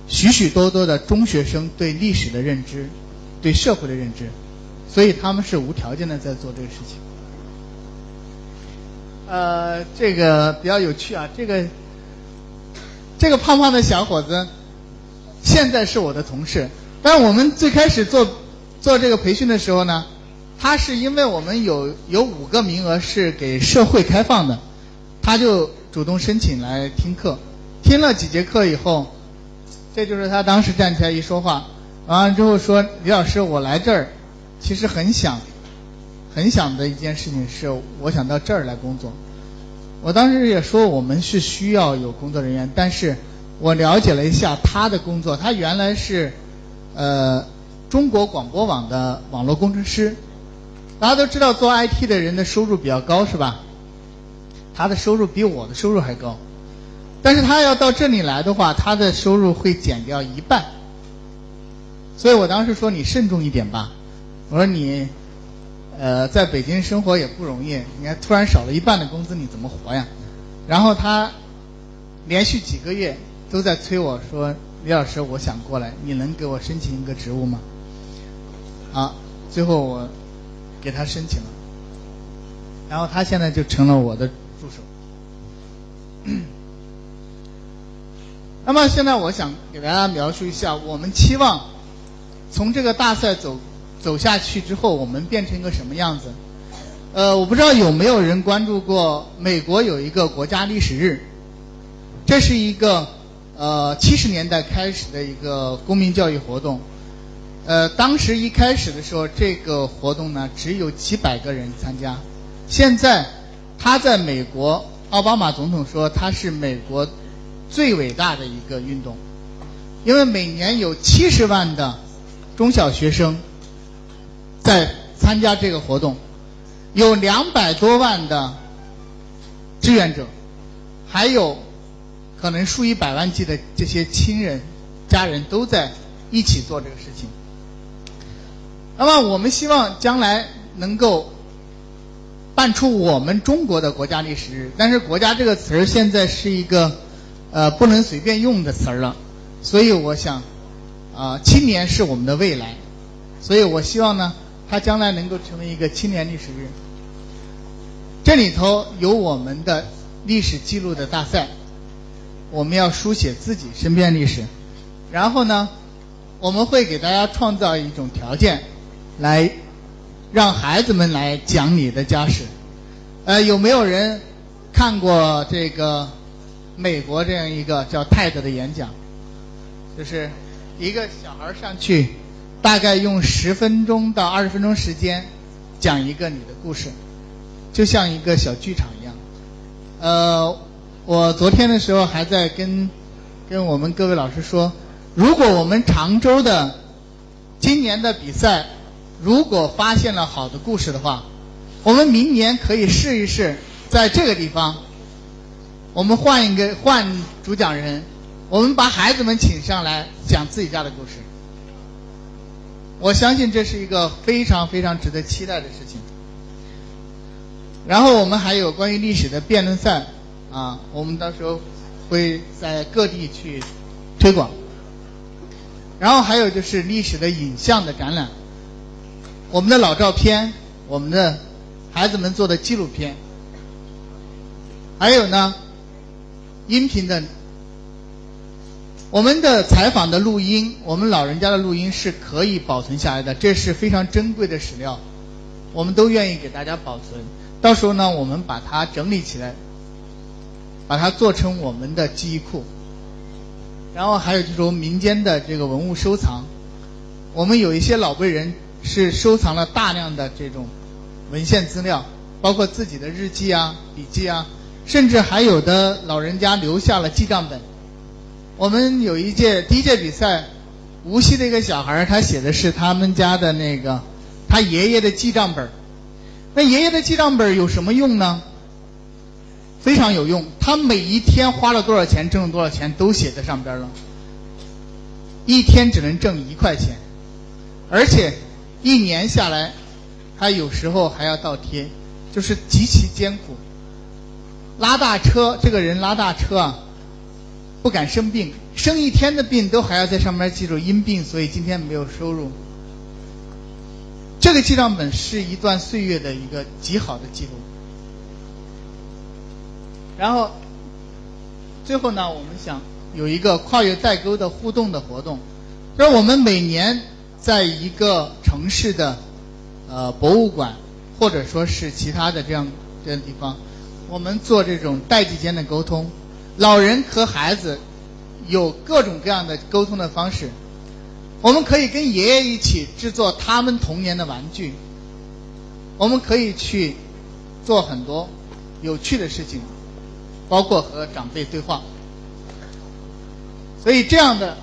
许许多多的中学生对历史的认知。对社会的认知，所以他们是无条件的在做这个事情。呃，这个比较有趣啊，这个这个胖胖的小伙子，现在是我的同事。但我们最开始做做这个培训的时候呢，他是因为我们有有五个名额是给社会开放的，他就主动申请来听课。听了几节课以后，这就是他当时站起来一说话，完了之后说：“李老师，我来这儿，其实很想，很想的一件事情是，我想到这儿来工作。”我当时也说，我们是需要有工作人员，但是我了解了一下他的工作，他原来是，呃，中国广播网的网络工程师。大家都知道，做 IT 的人的收入比较高，是吧？他的收入比我的收入还高，但是他要到这里来的话，他的收入会减掉一半。所以我当时说你慎重一点吧，我说你，呃，在北京生活也不容易，你看突然少了一半的工资，你怎么活呀？然后他连续几个月都在催我说，李老师，我想过来，你能给我申请一个职务吗？啊，最后我给他申请了，然后他现在就成了我的。助手。那么现在我想给大家描述一下，我们期望从这个大赛走走下去之后，我们变成一个什么样子？呃，我不知道有没有人关注过美国有一个国家历史日，这是一个呃七十年代开始的一个公民教育活动。呃，当时一开始的时候，这个活动呢只有几百个人参加，现在。他在美国，奥巴马总统说他是美国最伟大的一个运动，因为每年有七十万的中小学生在参加这个活动，有两百多万的志愿者，还有可能数以百万计的这些亲人、家人都在一起做这个事情。那么我们希望将来能够。办出我们中国的国家历史日，但是“国家”这个词儿现在是一个呃不能随便用的词儿了，所以我想啊，青年是我们的未来，所以我希望呢，它将来能够成为一个青年历史日。这里头有我们的历史记录的大赛，我们要书写自己身边历史，然后呢，我们会给大家创造一种条件来。让孩子们来讲你的家史，呃，有没有人看过这个美国这样一个叫泰德的演讲？就是一个小孩上去，大概用十分钟到二十分钟时间讲一个你的故事，就像一个小剧场一样。呃，我昨天的时候还在跟跟我们各位老师说，如果我们常州的今年的比赛。如果发现了好的故事的话，我们明年可以试一试，在这个地方，我们换一个换主讲人，我们把孩子们请上来讲自己家的故事。我相信这是一个非常非常值得期待的事情。然后我们还有关于历史的辩论赛啊，我们到时候会在各地去推广。然后还有就是历史的影像的展览。我们的老照片，我们的孩子们做的纪录片，还有呢，音频的，我们的采访的录音，我们老人家的录音是可以保存下来的，这是非常珍贵的史料，我们都愿意给大家保存。到时候呢，我们把它整理起来，把它做成我们的记忆库。然后还有就是民间的这个文物收藏，我们有一些老辈人。是收藏了大量的这种文献资料，包括自己的日记啊、笔记啊，甚至还有的老人家留下了记账本。我们有一届第一届比赛，无锡的一个小孩他写的是他们家的那个他爷爷的记账本那爷爷的记账本有什么用呢？非常有用，他每一天花了多少钱，挣了多少钱都写在上边了。一天只能挣一块钱，而且。一年下来，他有时候还要倒贴，就是极其艰苦。拉大车，这个人拉大车啊，不敢生病，生一天的病都还要在上面记住因病，所以今天没有收入。这个记账本是一段岁月的一个极好的记录。然后，最后呢，我们想有一个跨越代沟的互动的活动，让我们每年。在一个城市的呃博物馆，或者说是其他的这样这样地方，我们做这种代际间的沟通。老人和孩子有各种各样的沟通的方式。我们可以跟爷爷一起制作他们童年的玩具，我们可以去做很多有趣的事情，包括和长辈对话。所以这样的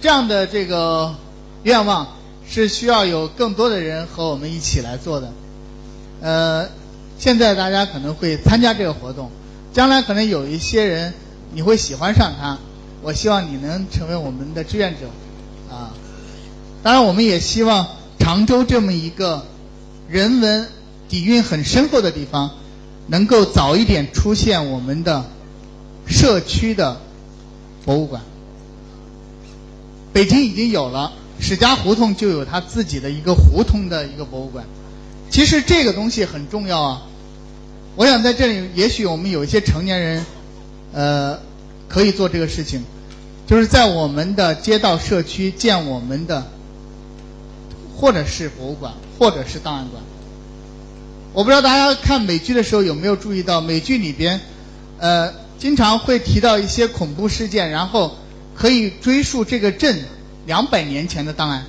这样的这个愿望是需要有更多的人和我们一起来做的。呃，现在大家可能会参加这个活动，将来可能有一些人你会喜欢上他。我希望你能成为我们的志愿者，啊，当然我们也希望常州这么一个人文底蕴很深厚的地方，能够早一点出现我们的社区的博物馆。北京已经有了，史家胡同就有它自己的一个胡同的一个博物馆。其实这个东西很重要啊，我想在这里，也许我们有一些成年人，呃。可以做这个事情，就是在我们的街道社区建我们的，或者是博物馆，或者是档案馆。我不知道大家看美剧的时候有没有注意到，美剧里边，呃，经常会提到一些恐怖事件，然后可以追溯这个镇两百年前的档案。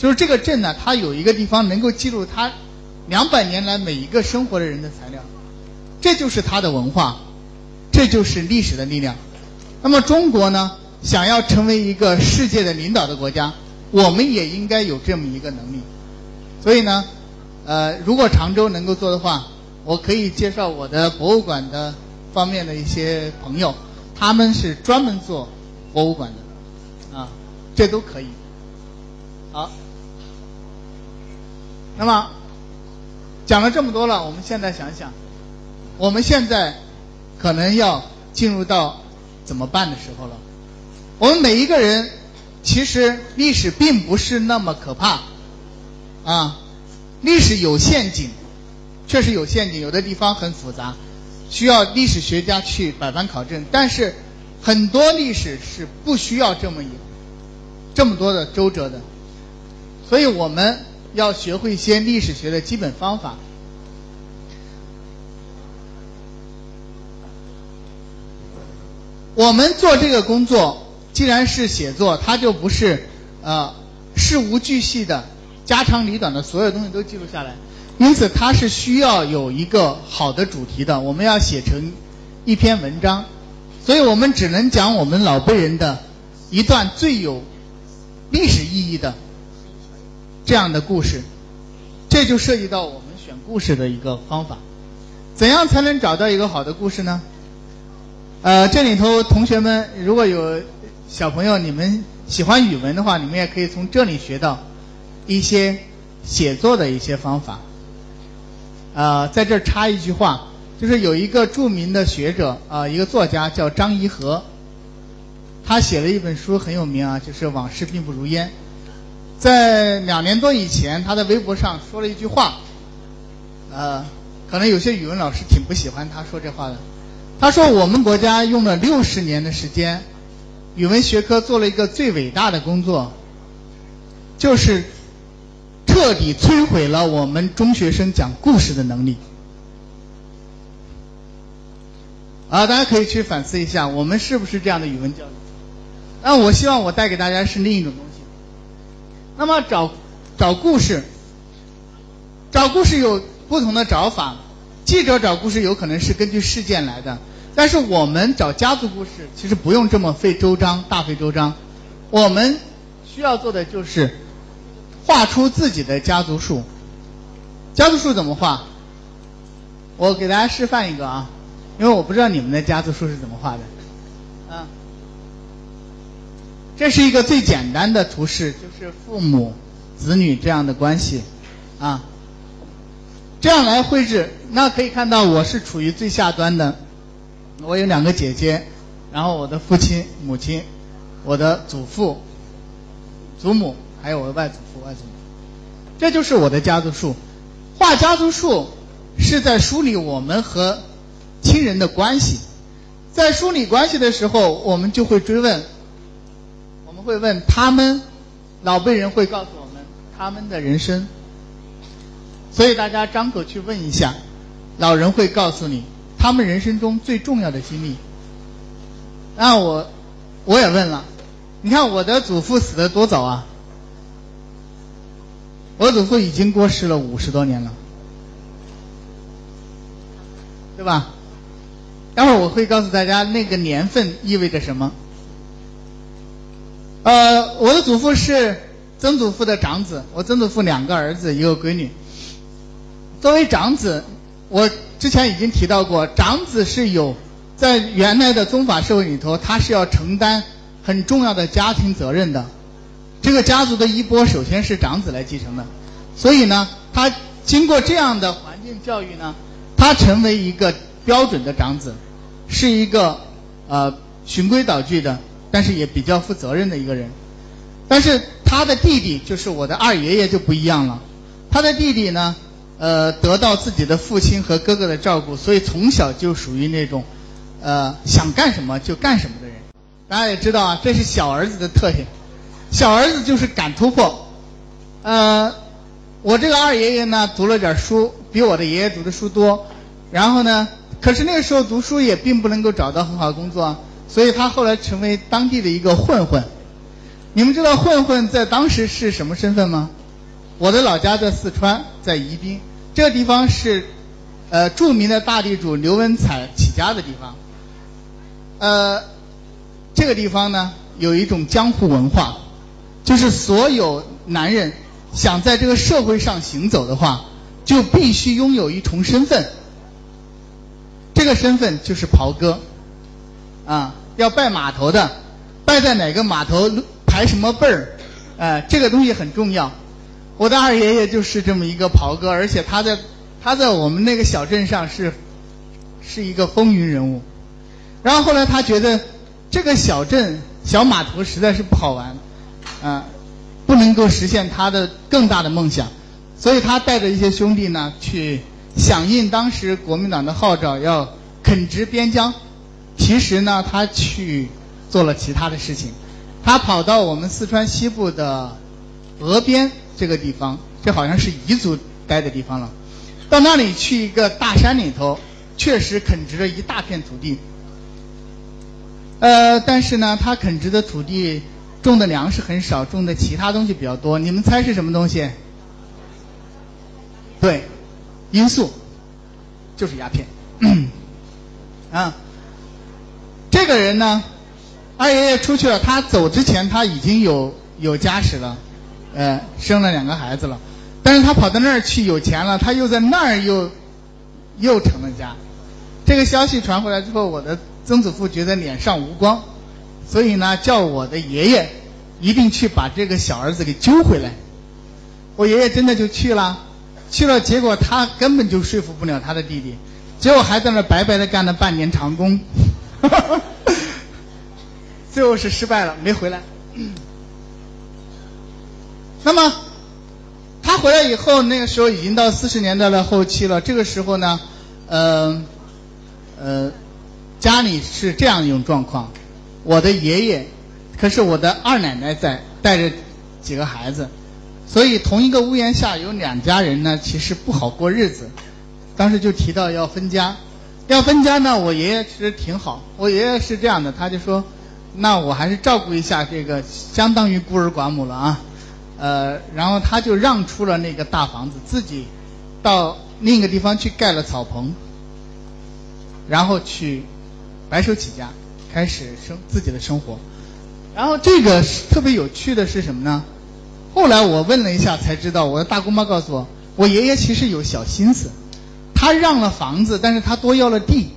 就是这个镇呢，它有一个地方能够记录它两百年来每一个生活的人的材料，这就是它的文化。这就是历史的力量。那么中国呢，想要成为一个世界的领导的国家，我们也应该有这么一个能力。所以呢，呃，如果常州能够做的话，我可以介绍我的博物馆的方面的一些朋友，他们是专门做博物馆的，啊，这都可以。好，那么讲了这么多了，我们现在想想，我们现在。可能要进入到怎么办的时候了。我们每一个人，其实历史并不是那么可怕，啊，历史有陷阱，确实有陷阱，有的地方很复杂，需要历史学家去百般考证。但是很多历史是不需要这么有这么多的周折的，所以我们要学会一些历史学的基本方法。我们做这个工作，既然是写作，它就不是呃事无巨细的家长里短的所有东西都记录下来，因此它是需要有一个好的主题的。我们要写成一篇文章，所以我们只能讲我们老辈人的一段最有历史意义的这样的故事。这就涉及到我们选故事的一个方法。怎样才能找到一个好的故事呢？呃，这里头同学们如果有小朋友，你们喜欢语文的话，你们也可以从这里学到一些写作的一些方法。呃，在这插一句话，就是有一个著名的学者啊，一个作家叫张颐和，他写了一本书很有名啊，就是《往事并不如烟》。在两年多以前，他在微博上说了一句话，呃，可能有些语文老师挺不喜欢他说这话的。他说：“我们国家用了六十年的时间，语文学科做了一个最伟大的工作，就是彻底摧毁了我们中学生讲故事的能力。”啊，大家可以去反思一下，我们是不是这样的语文教育？那我希望我带给大家是另一种东西。那么找找故事，找故事有不同的找法。记者找故事有可能是根据事件来的，但是我们找家族故事其实不用这么费周章，大费周章。我们需要做的就是画出自己的家族树。家族树怎么画？我给大家示范一个啊，因为我不知道你们的家族树是怎么画的。嗯，这是一个最简单的图示，就是父母、子女这样的关系啊。这样来绘制，那可以看到我是处于最下端的。我有两个姐姐，然后我的父亲、母亲，我的祖父、祖母，还有我的外祖父、外祖母。这就是我的家族树。画家族树是在梳理我们和亲人的关系。在梳理关系的时候，我们就会追问，会问他们，老辈人会告诉我们他们的人生。所以大家张口去问一下，老人会告诉你，他们人生中最重要的经历。那我我也问了，你看我的祖父死的多早啊？我祖父已经过世了五十多年了，对吧？待会儿我会告诉大家那个年份意味着什么。呃，我的祖父是曾祖父的长子，我曾祖父两个儿子一个闺女。作为长子，我之前已经提到过，长子是有在原来的宗法社会里头，他是要承担很重要的家庭责任的。这个家族的衣钵首先是长子来继承的，所以呢，他经过这样的环境教育呢，他成为一个标准的长子。是一个呃循规蹈矩的，但是也比较负责任的一个人。但是他的弟弟就是我的二爷爷就不一样了。他的弟弟呢，呃，得到自己的父亲和哥哥的照顾，所以从小就属于那种呃想干什么就干什么的人。大家也知道啊，这是小儿子的特性。小儿子就是敢突破。呃，我这个二爷爷呢，读了点书，比我的爷爷读的书多。然后呢？可是那个时候读书也并不能够找到很好的工作，所以他后来成为当地的一个混混。你们知道混混在当时是什么身份吗？我的老家在四川，在宜宾，这个地方是呃著名的大地主刘文彩起家的地方。呃，这个地方呢有一种江湖文化，就是所有男人想在这个社会上行走的话，就必须拥有一重身份。这个身份就是袍哥，啊，要拜码头的，拜在哪个码头排什么辈儿，哎，这个东西很重要。我的二爷爷就是这么一个袍哥，而且他在他在我们那个小镇上是是一个风云人物。然后后来他觉得这个小镇小码头实在是不好玩，啊，不能够实现他的更大的梦想，所以他带着一些兄弟呢去。响应当时国民党的号召，要垦殖边疆。其实呢，他去做了其他的事情。他跑到我们四川西部的峨边这个地方，这好像是彝族待的地方了。到那里去一个大山里头，确实垦殖了一大片土地。呃，但是呢，他垦殖的土地种的粮食很少，种的其他东西比较多。你们猜是什么东西？对。罂粟就是鸦片 啊，这个人呢，二爷爷出去了，他走之前他已经有有家室了，呃，生了两个孩子了，但是他跑到那儿去有钱了，他又在那儿又又成了家。这个消息传回来之后，我的曾祖父觉得脸上无光，所以呢，叫我的爷爷一定去把这个小儿子给揪回来。我爷爷真的就去了。去了，结果他根本就说服不了他的弟弟，结果还在那白白的干了半年长工，哈哈最后是失败了，没回来。那么他回来以后，那个时候已经到四十年代的后期了。这个时候呢，呃呃，家里是这样一种状况，我的爷爷，可是我的二奶奶在带着几个孩子。所以同一个屋檐下有两家人呢，其实不好过日子。当时就提到要分家，要分家呢，我爷爷其实挺好。我爷爷是这样的，他就说，那我还是照顾一下这个，相当于孤儿寡母了啊。呃，然后他就让出了那个大房子，自己到另一个地方去盖了草棚，然后去白手起家，开始生自己的生活。然后这个特别有趣的是什么呢？后来我问了一下才知道，我的大姑妈告诉我，我爷爷其实有小心思，他让了房子，但是他多要了地，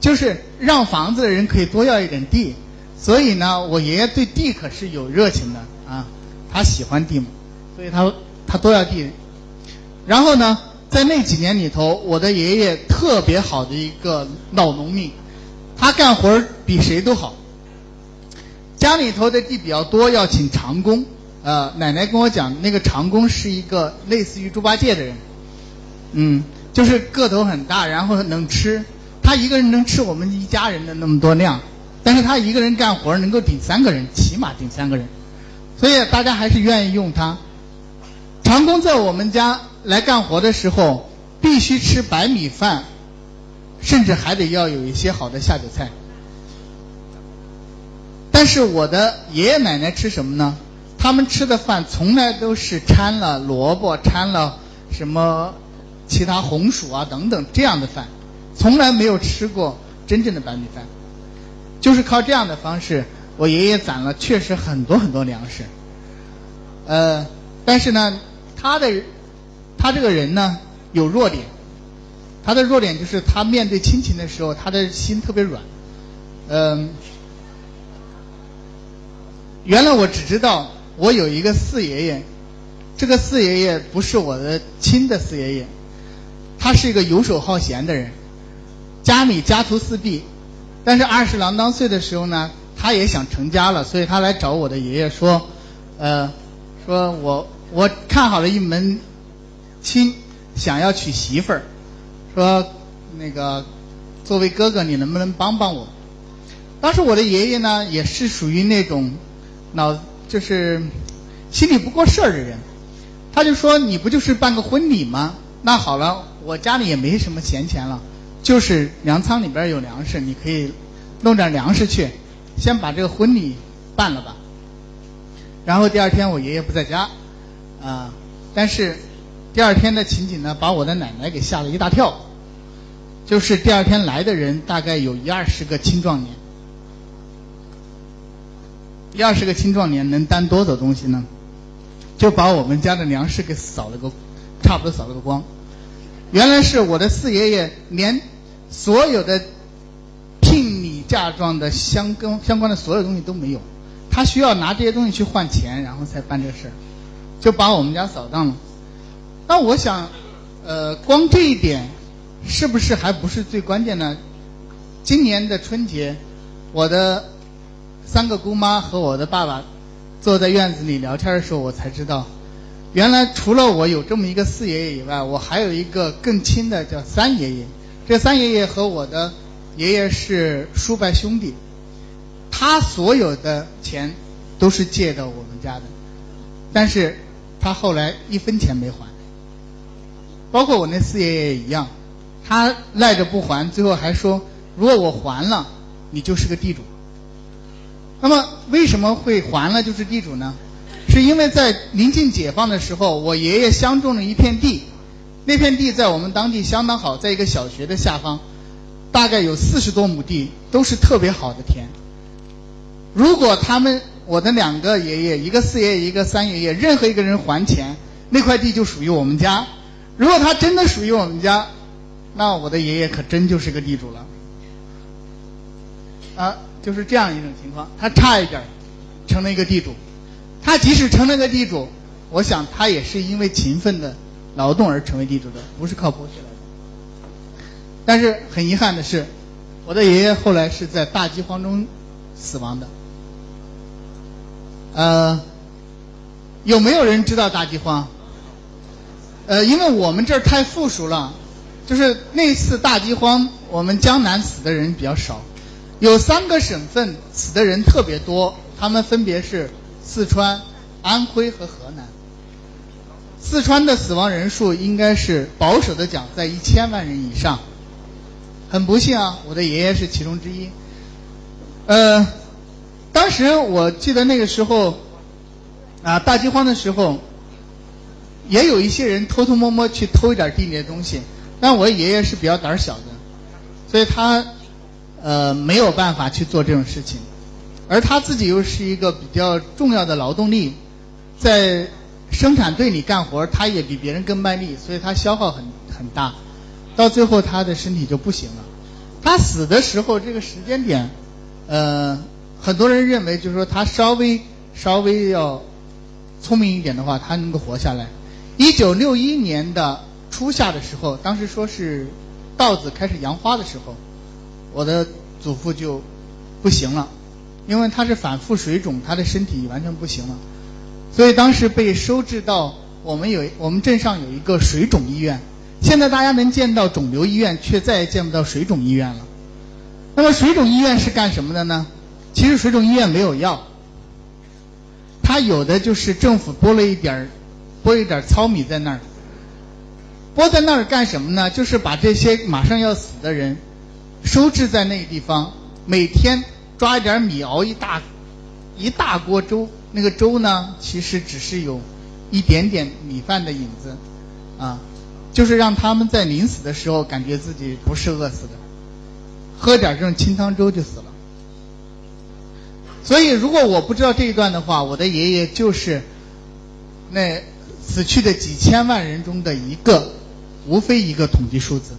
就是让房子的人可以多要一点地，所以呢，我爷爷对地可是有热情的啊，他喜欢地嘛，所以他他多要地。然后呢，在那几年里头，我的爷爷特别好的一个老农民，他干活比谁都好。家里头的地比较多，要请长工。呃，奶奶跟我讲，那个长工是一个类似于猪八戒的人，嗯，就是个头很大，然后能吃。他一个人能吃我们一家人的那么多量，但是他一个人干活能够顶三个人，起码顶三个人，所以大家还是愿意用他。长工在我们家来干活的时候，必须吃白米饭，甚至还得要有一些好的下酒菜。但是我的爷爷奶奶吃什么呢？他们吃的饭从来都是掺了萝卜、掺了什么其他红薯啊等等这样的饭，从来没有吃过真正的白米饭。就是靠这样的方式，我爷爷攒了确实很多很多粮食。呃，但是呢，他的他这个人呢有弱点，他的弱点就是他面对亲情的时候，他的心特别软。嗯，原来我只知道我有一个四爷爷，这个四爷爷不是我的亲的四爷爷，他是一个游手好闲的人，家里家徒四壁。但是二十郎当岁的时候呢，他也想成家了，所以他来找我的爷爷说，呃，说我我看好了一门亲，想要娶媳妇儿，说那个作为哥哥，你能不能帮帮我？当时我的爷爷呢，也是属于那种脑就是心里不过事儿的人，他就说你不就是办个婚礼吗？那好了，我家里也没什么闲钱了。就是粮仓里边有粮食，你可以弄点粮食去，先把这个婚礼办了吧。然后第二天我爷爷不在家，啊，但是第二天的情景呢，把我的奶奶给吓了一大跳。就是第二天来的人大概有一二十个青壮年，一二十个青壮年能担多少东西呢？就把我们家的粮食给扫了个，差不多扫了个光。原来是我的四爷爷连。所有的聘礼嫁妆的相跟相关的所有东西都没有，他需要拿这些东西去换钱，然后才办这事儿，就把我们家扫荡了。那我想，呃，光这一点是不是还不是最关键呢？今年的春节，我的三个姑妈和我的爸爸坐在院子里聊天的时候，我才知道，原来除了我有这么一个四爷爷以外，我还有一个更亲的叫三爷爷。这三爷爷和我的爷爷是叔伯兄弟，他所有的钱都是借的我们家的，但是他后来一分钱没还，包括我那四爷爷也一样，他赖着不还，最后还说如果我还了，你就是个地主。那么为什么会还了就是地主呢？是因为在临近解放的时候，我爷爷相中了一片地。那片地在我们当地相当好，在一个小学的下方，大概有四十多亩地，都是特别好的田。如果他们我的两个爷爷，一个四爷爷，一个三爷爷，任何一个人还钱，那块地就属于我们家。如果他真的属于我们家，那我的爷爷可真就是个地主了。啊，就是这样一种情况，他差一点成了一个地主。他即使成了个地主，我想他也是因为勤奋的。劳动而成为地主的，不是靠剥削来的。但是很遗憾的是，我的爷爷后来是在大饥荒中死亡的。呃，有没有人知道大饥荒？呃，因为我们这儿太富庶了，就是那次大饥荒，我们江南死的人比较少，有三个省份死的人特别多，他们分别是四川、安徽和河南。四川的死亡人数应该是保守的讲在一千万人以上，很不幸啊，我的爷爷是其中之一。呃，当时我记得那个时候，啊，大饥荒的时候，也有一些人偷偷摸摸去偷一点地里的东西，但我爷爷是比较胆小的，所以他呃没有办法去做这种事情，而他自己又是一个比较重要的劳动力，在。生产队里干活，他也比别人更卖力，所以他消耗很很大，到最后他的身体就不行了。他死的时候这个时间点，呃，很多人认为就是说他稍微稍微要聪明一点的话，他能够活下来。一九六一年的初夏的时候，当时说是稻子开始扬花的时候，我的祖父就不行了，因为他是反复水肿，他的身体完全不行了。所以当时被收治到我们有我们镇上有一个水肿医院，现在大家能见到肿瘤医院，却再也见不到水肿医院了。那么水肿医院是干什么的呢？其实水肿医院没有药，它有的就是政府拨了一点儿，拨一点糙米在那儿，拨在那儿干什么呢？就是把这些马上要死的人收治在那个地方，每天抓一点米熬一大一大锅粥，那个粥呢，其实只是有一点点米饭的影子，啊，就是让他们在临死的时候感觉自己不是饿死的，喝点这种清汤粥就死了。所以，如果我不知道这一段的话，我的爷爷就是那死去的几千万人中的一个，无非一个统计数字。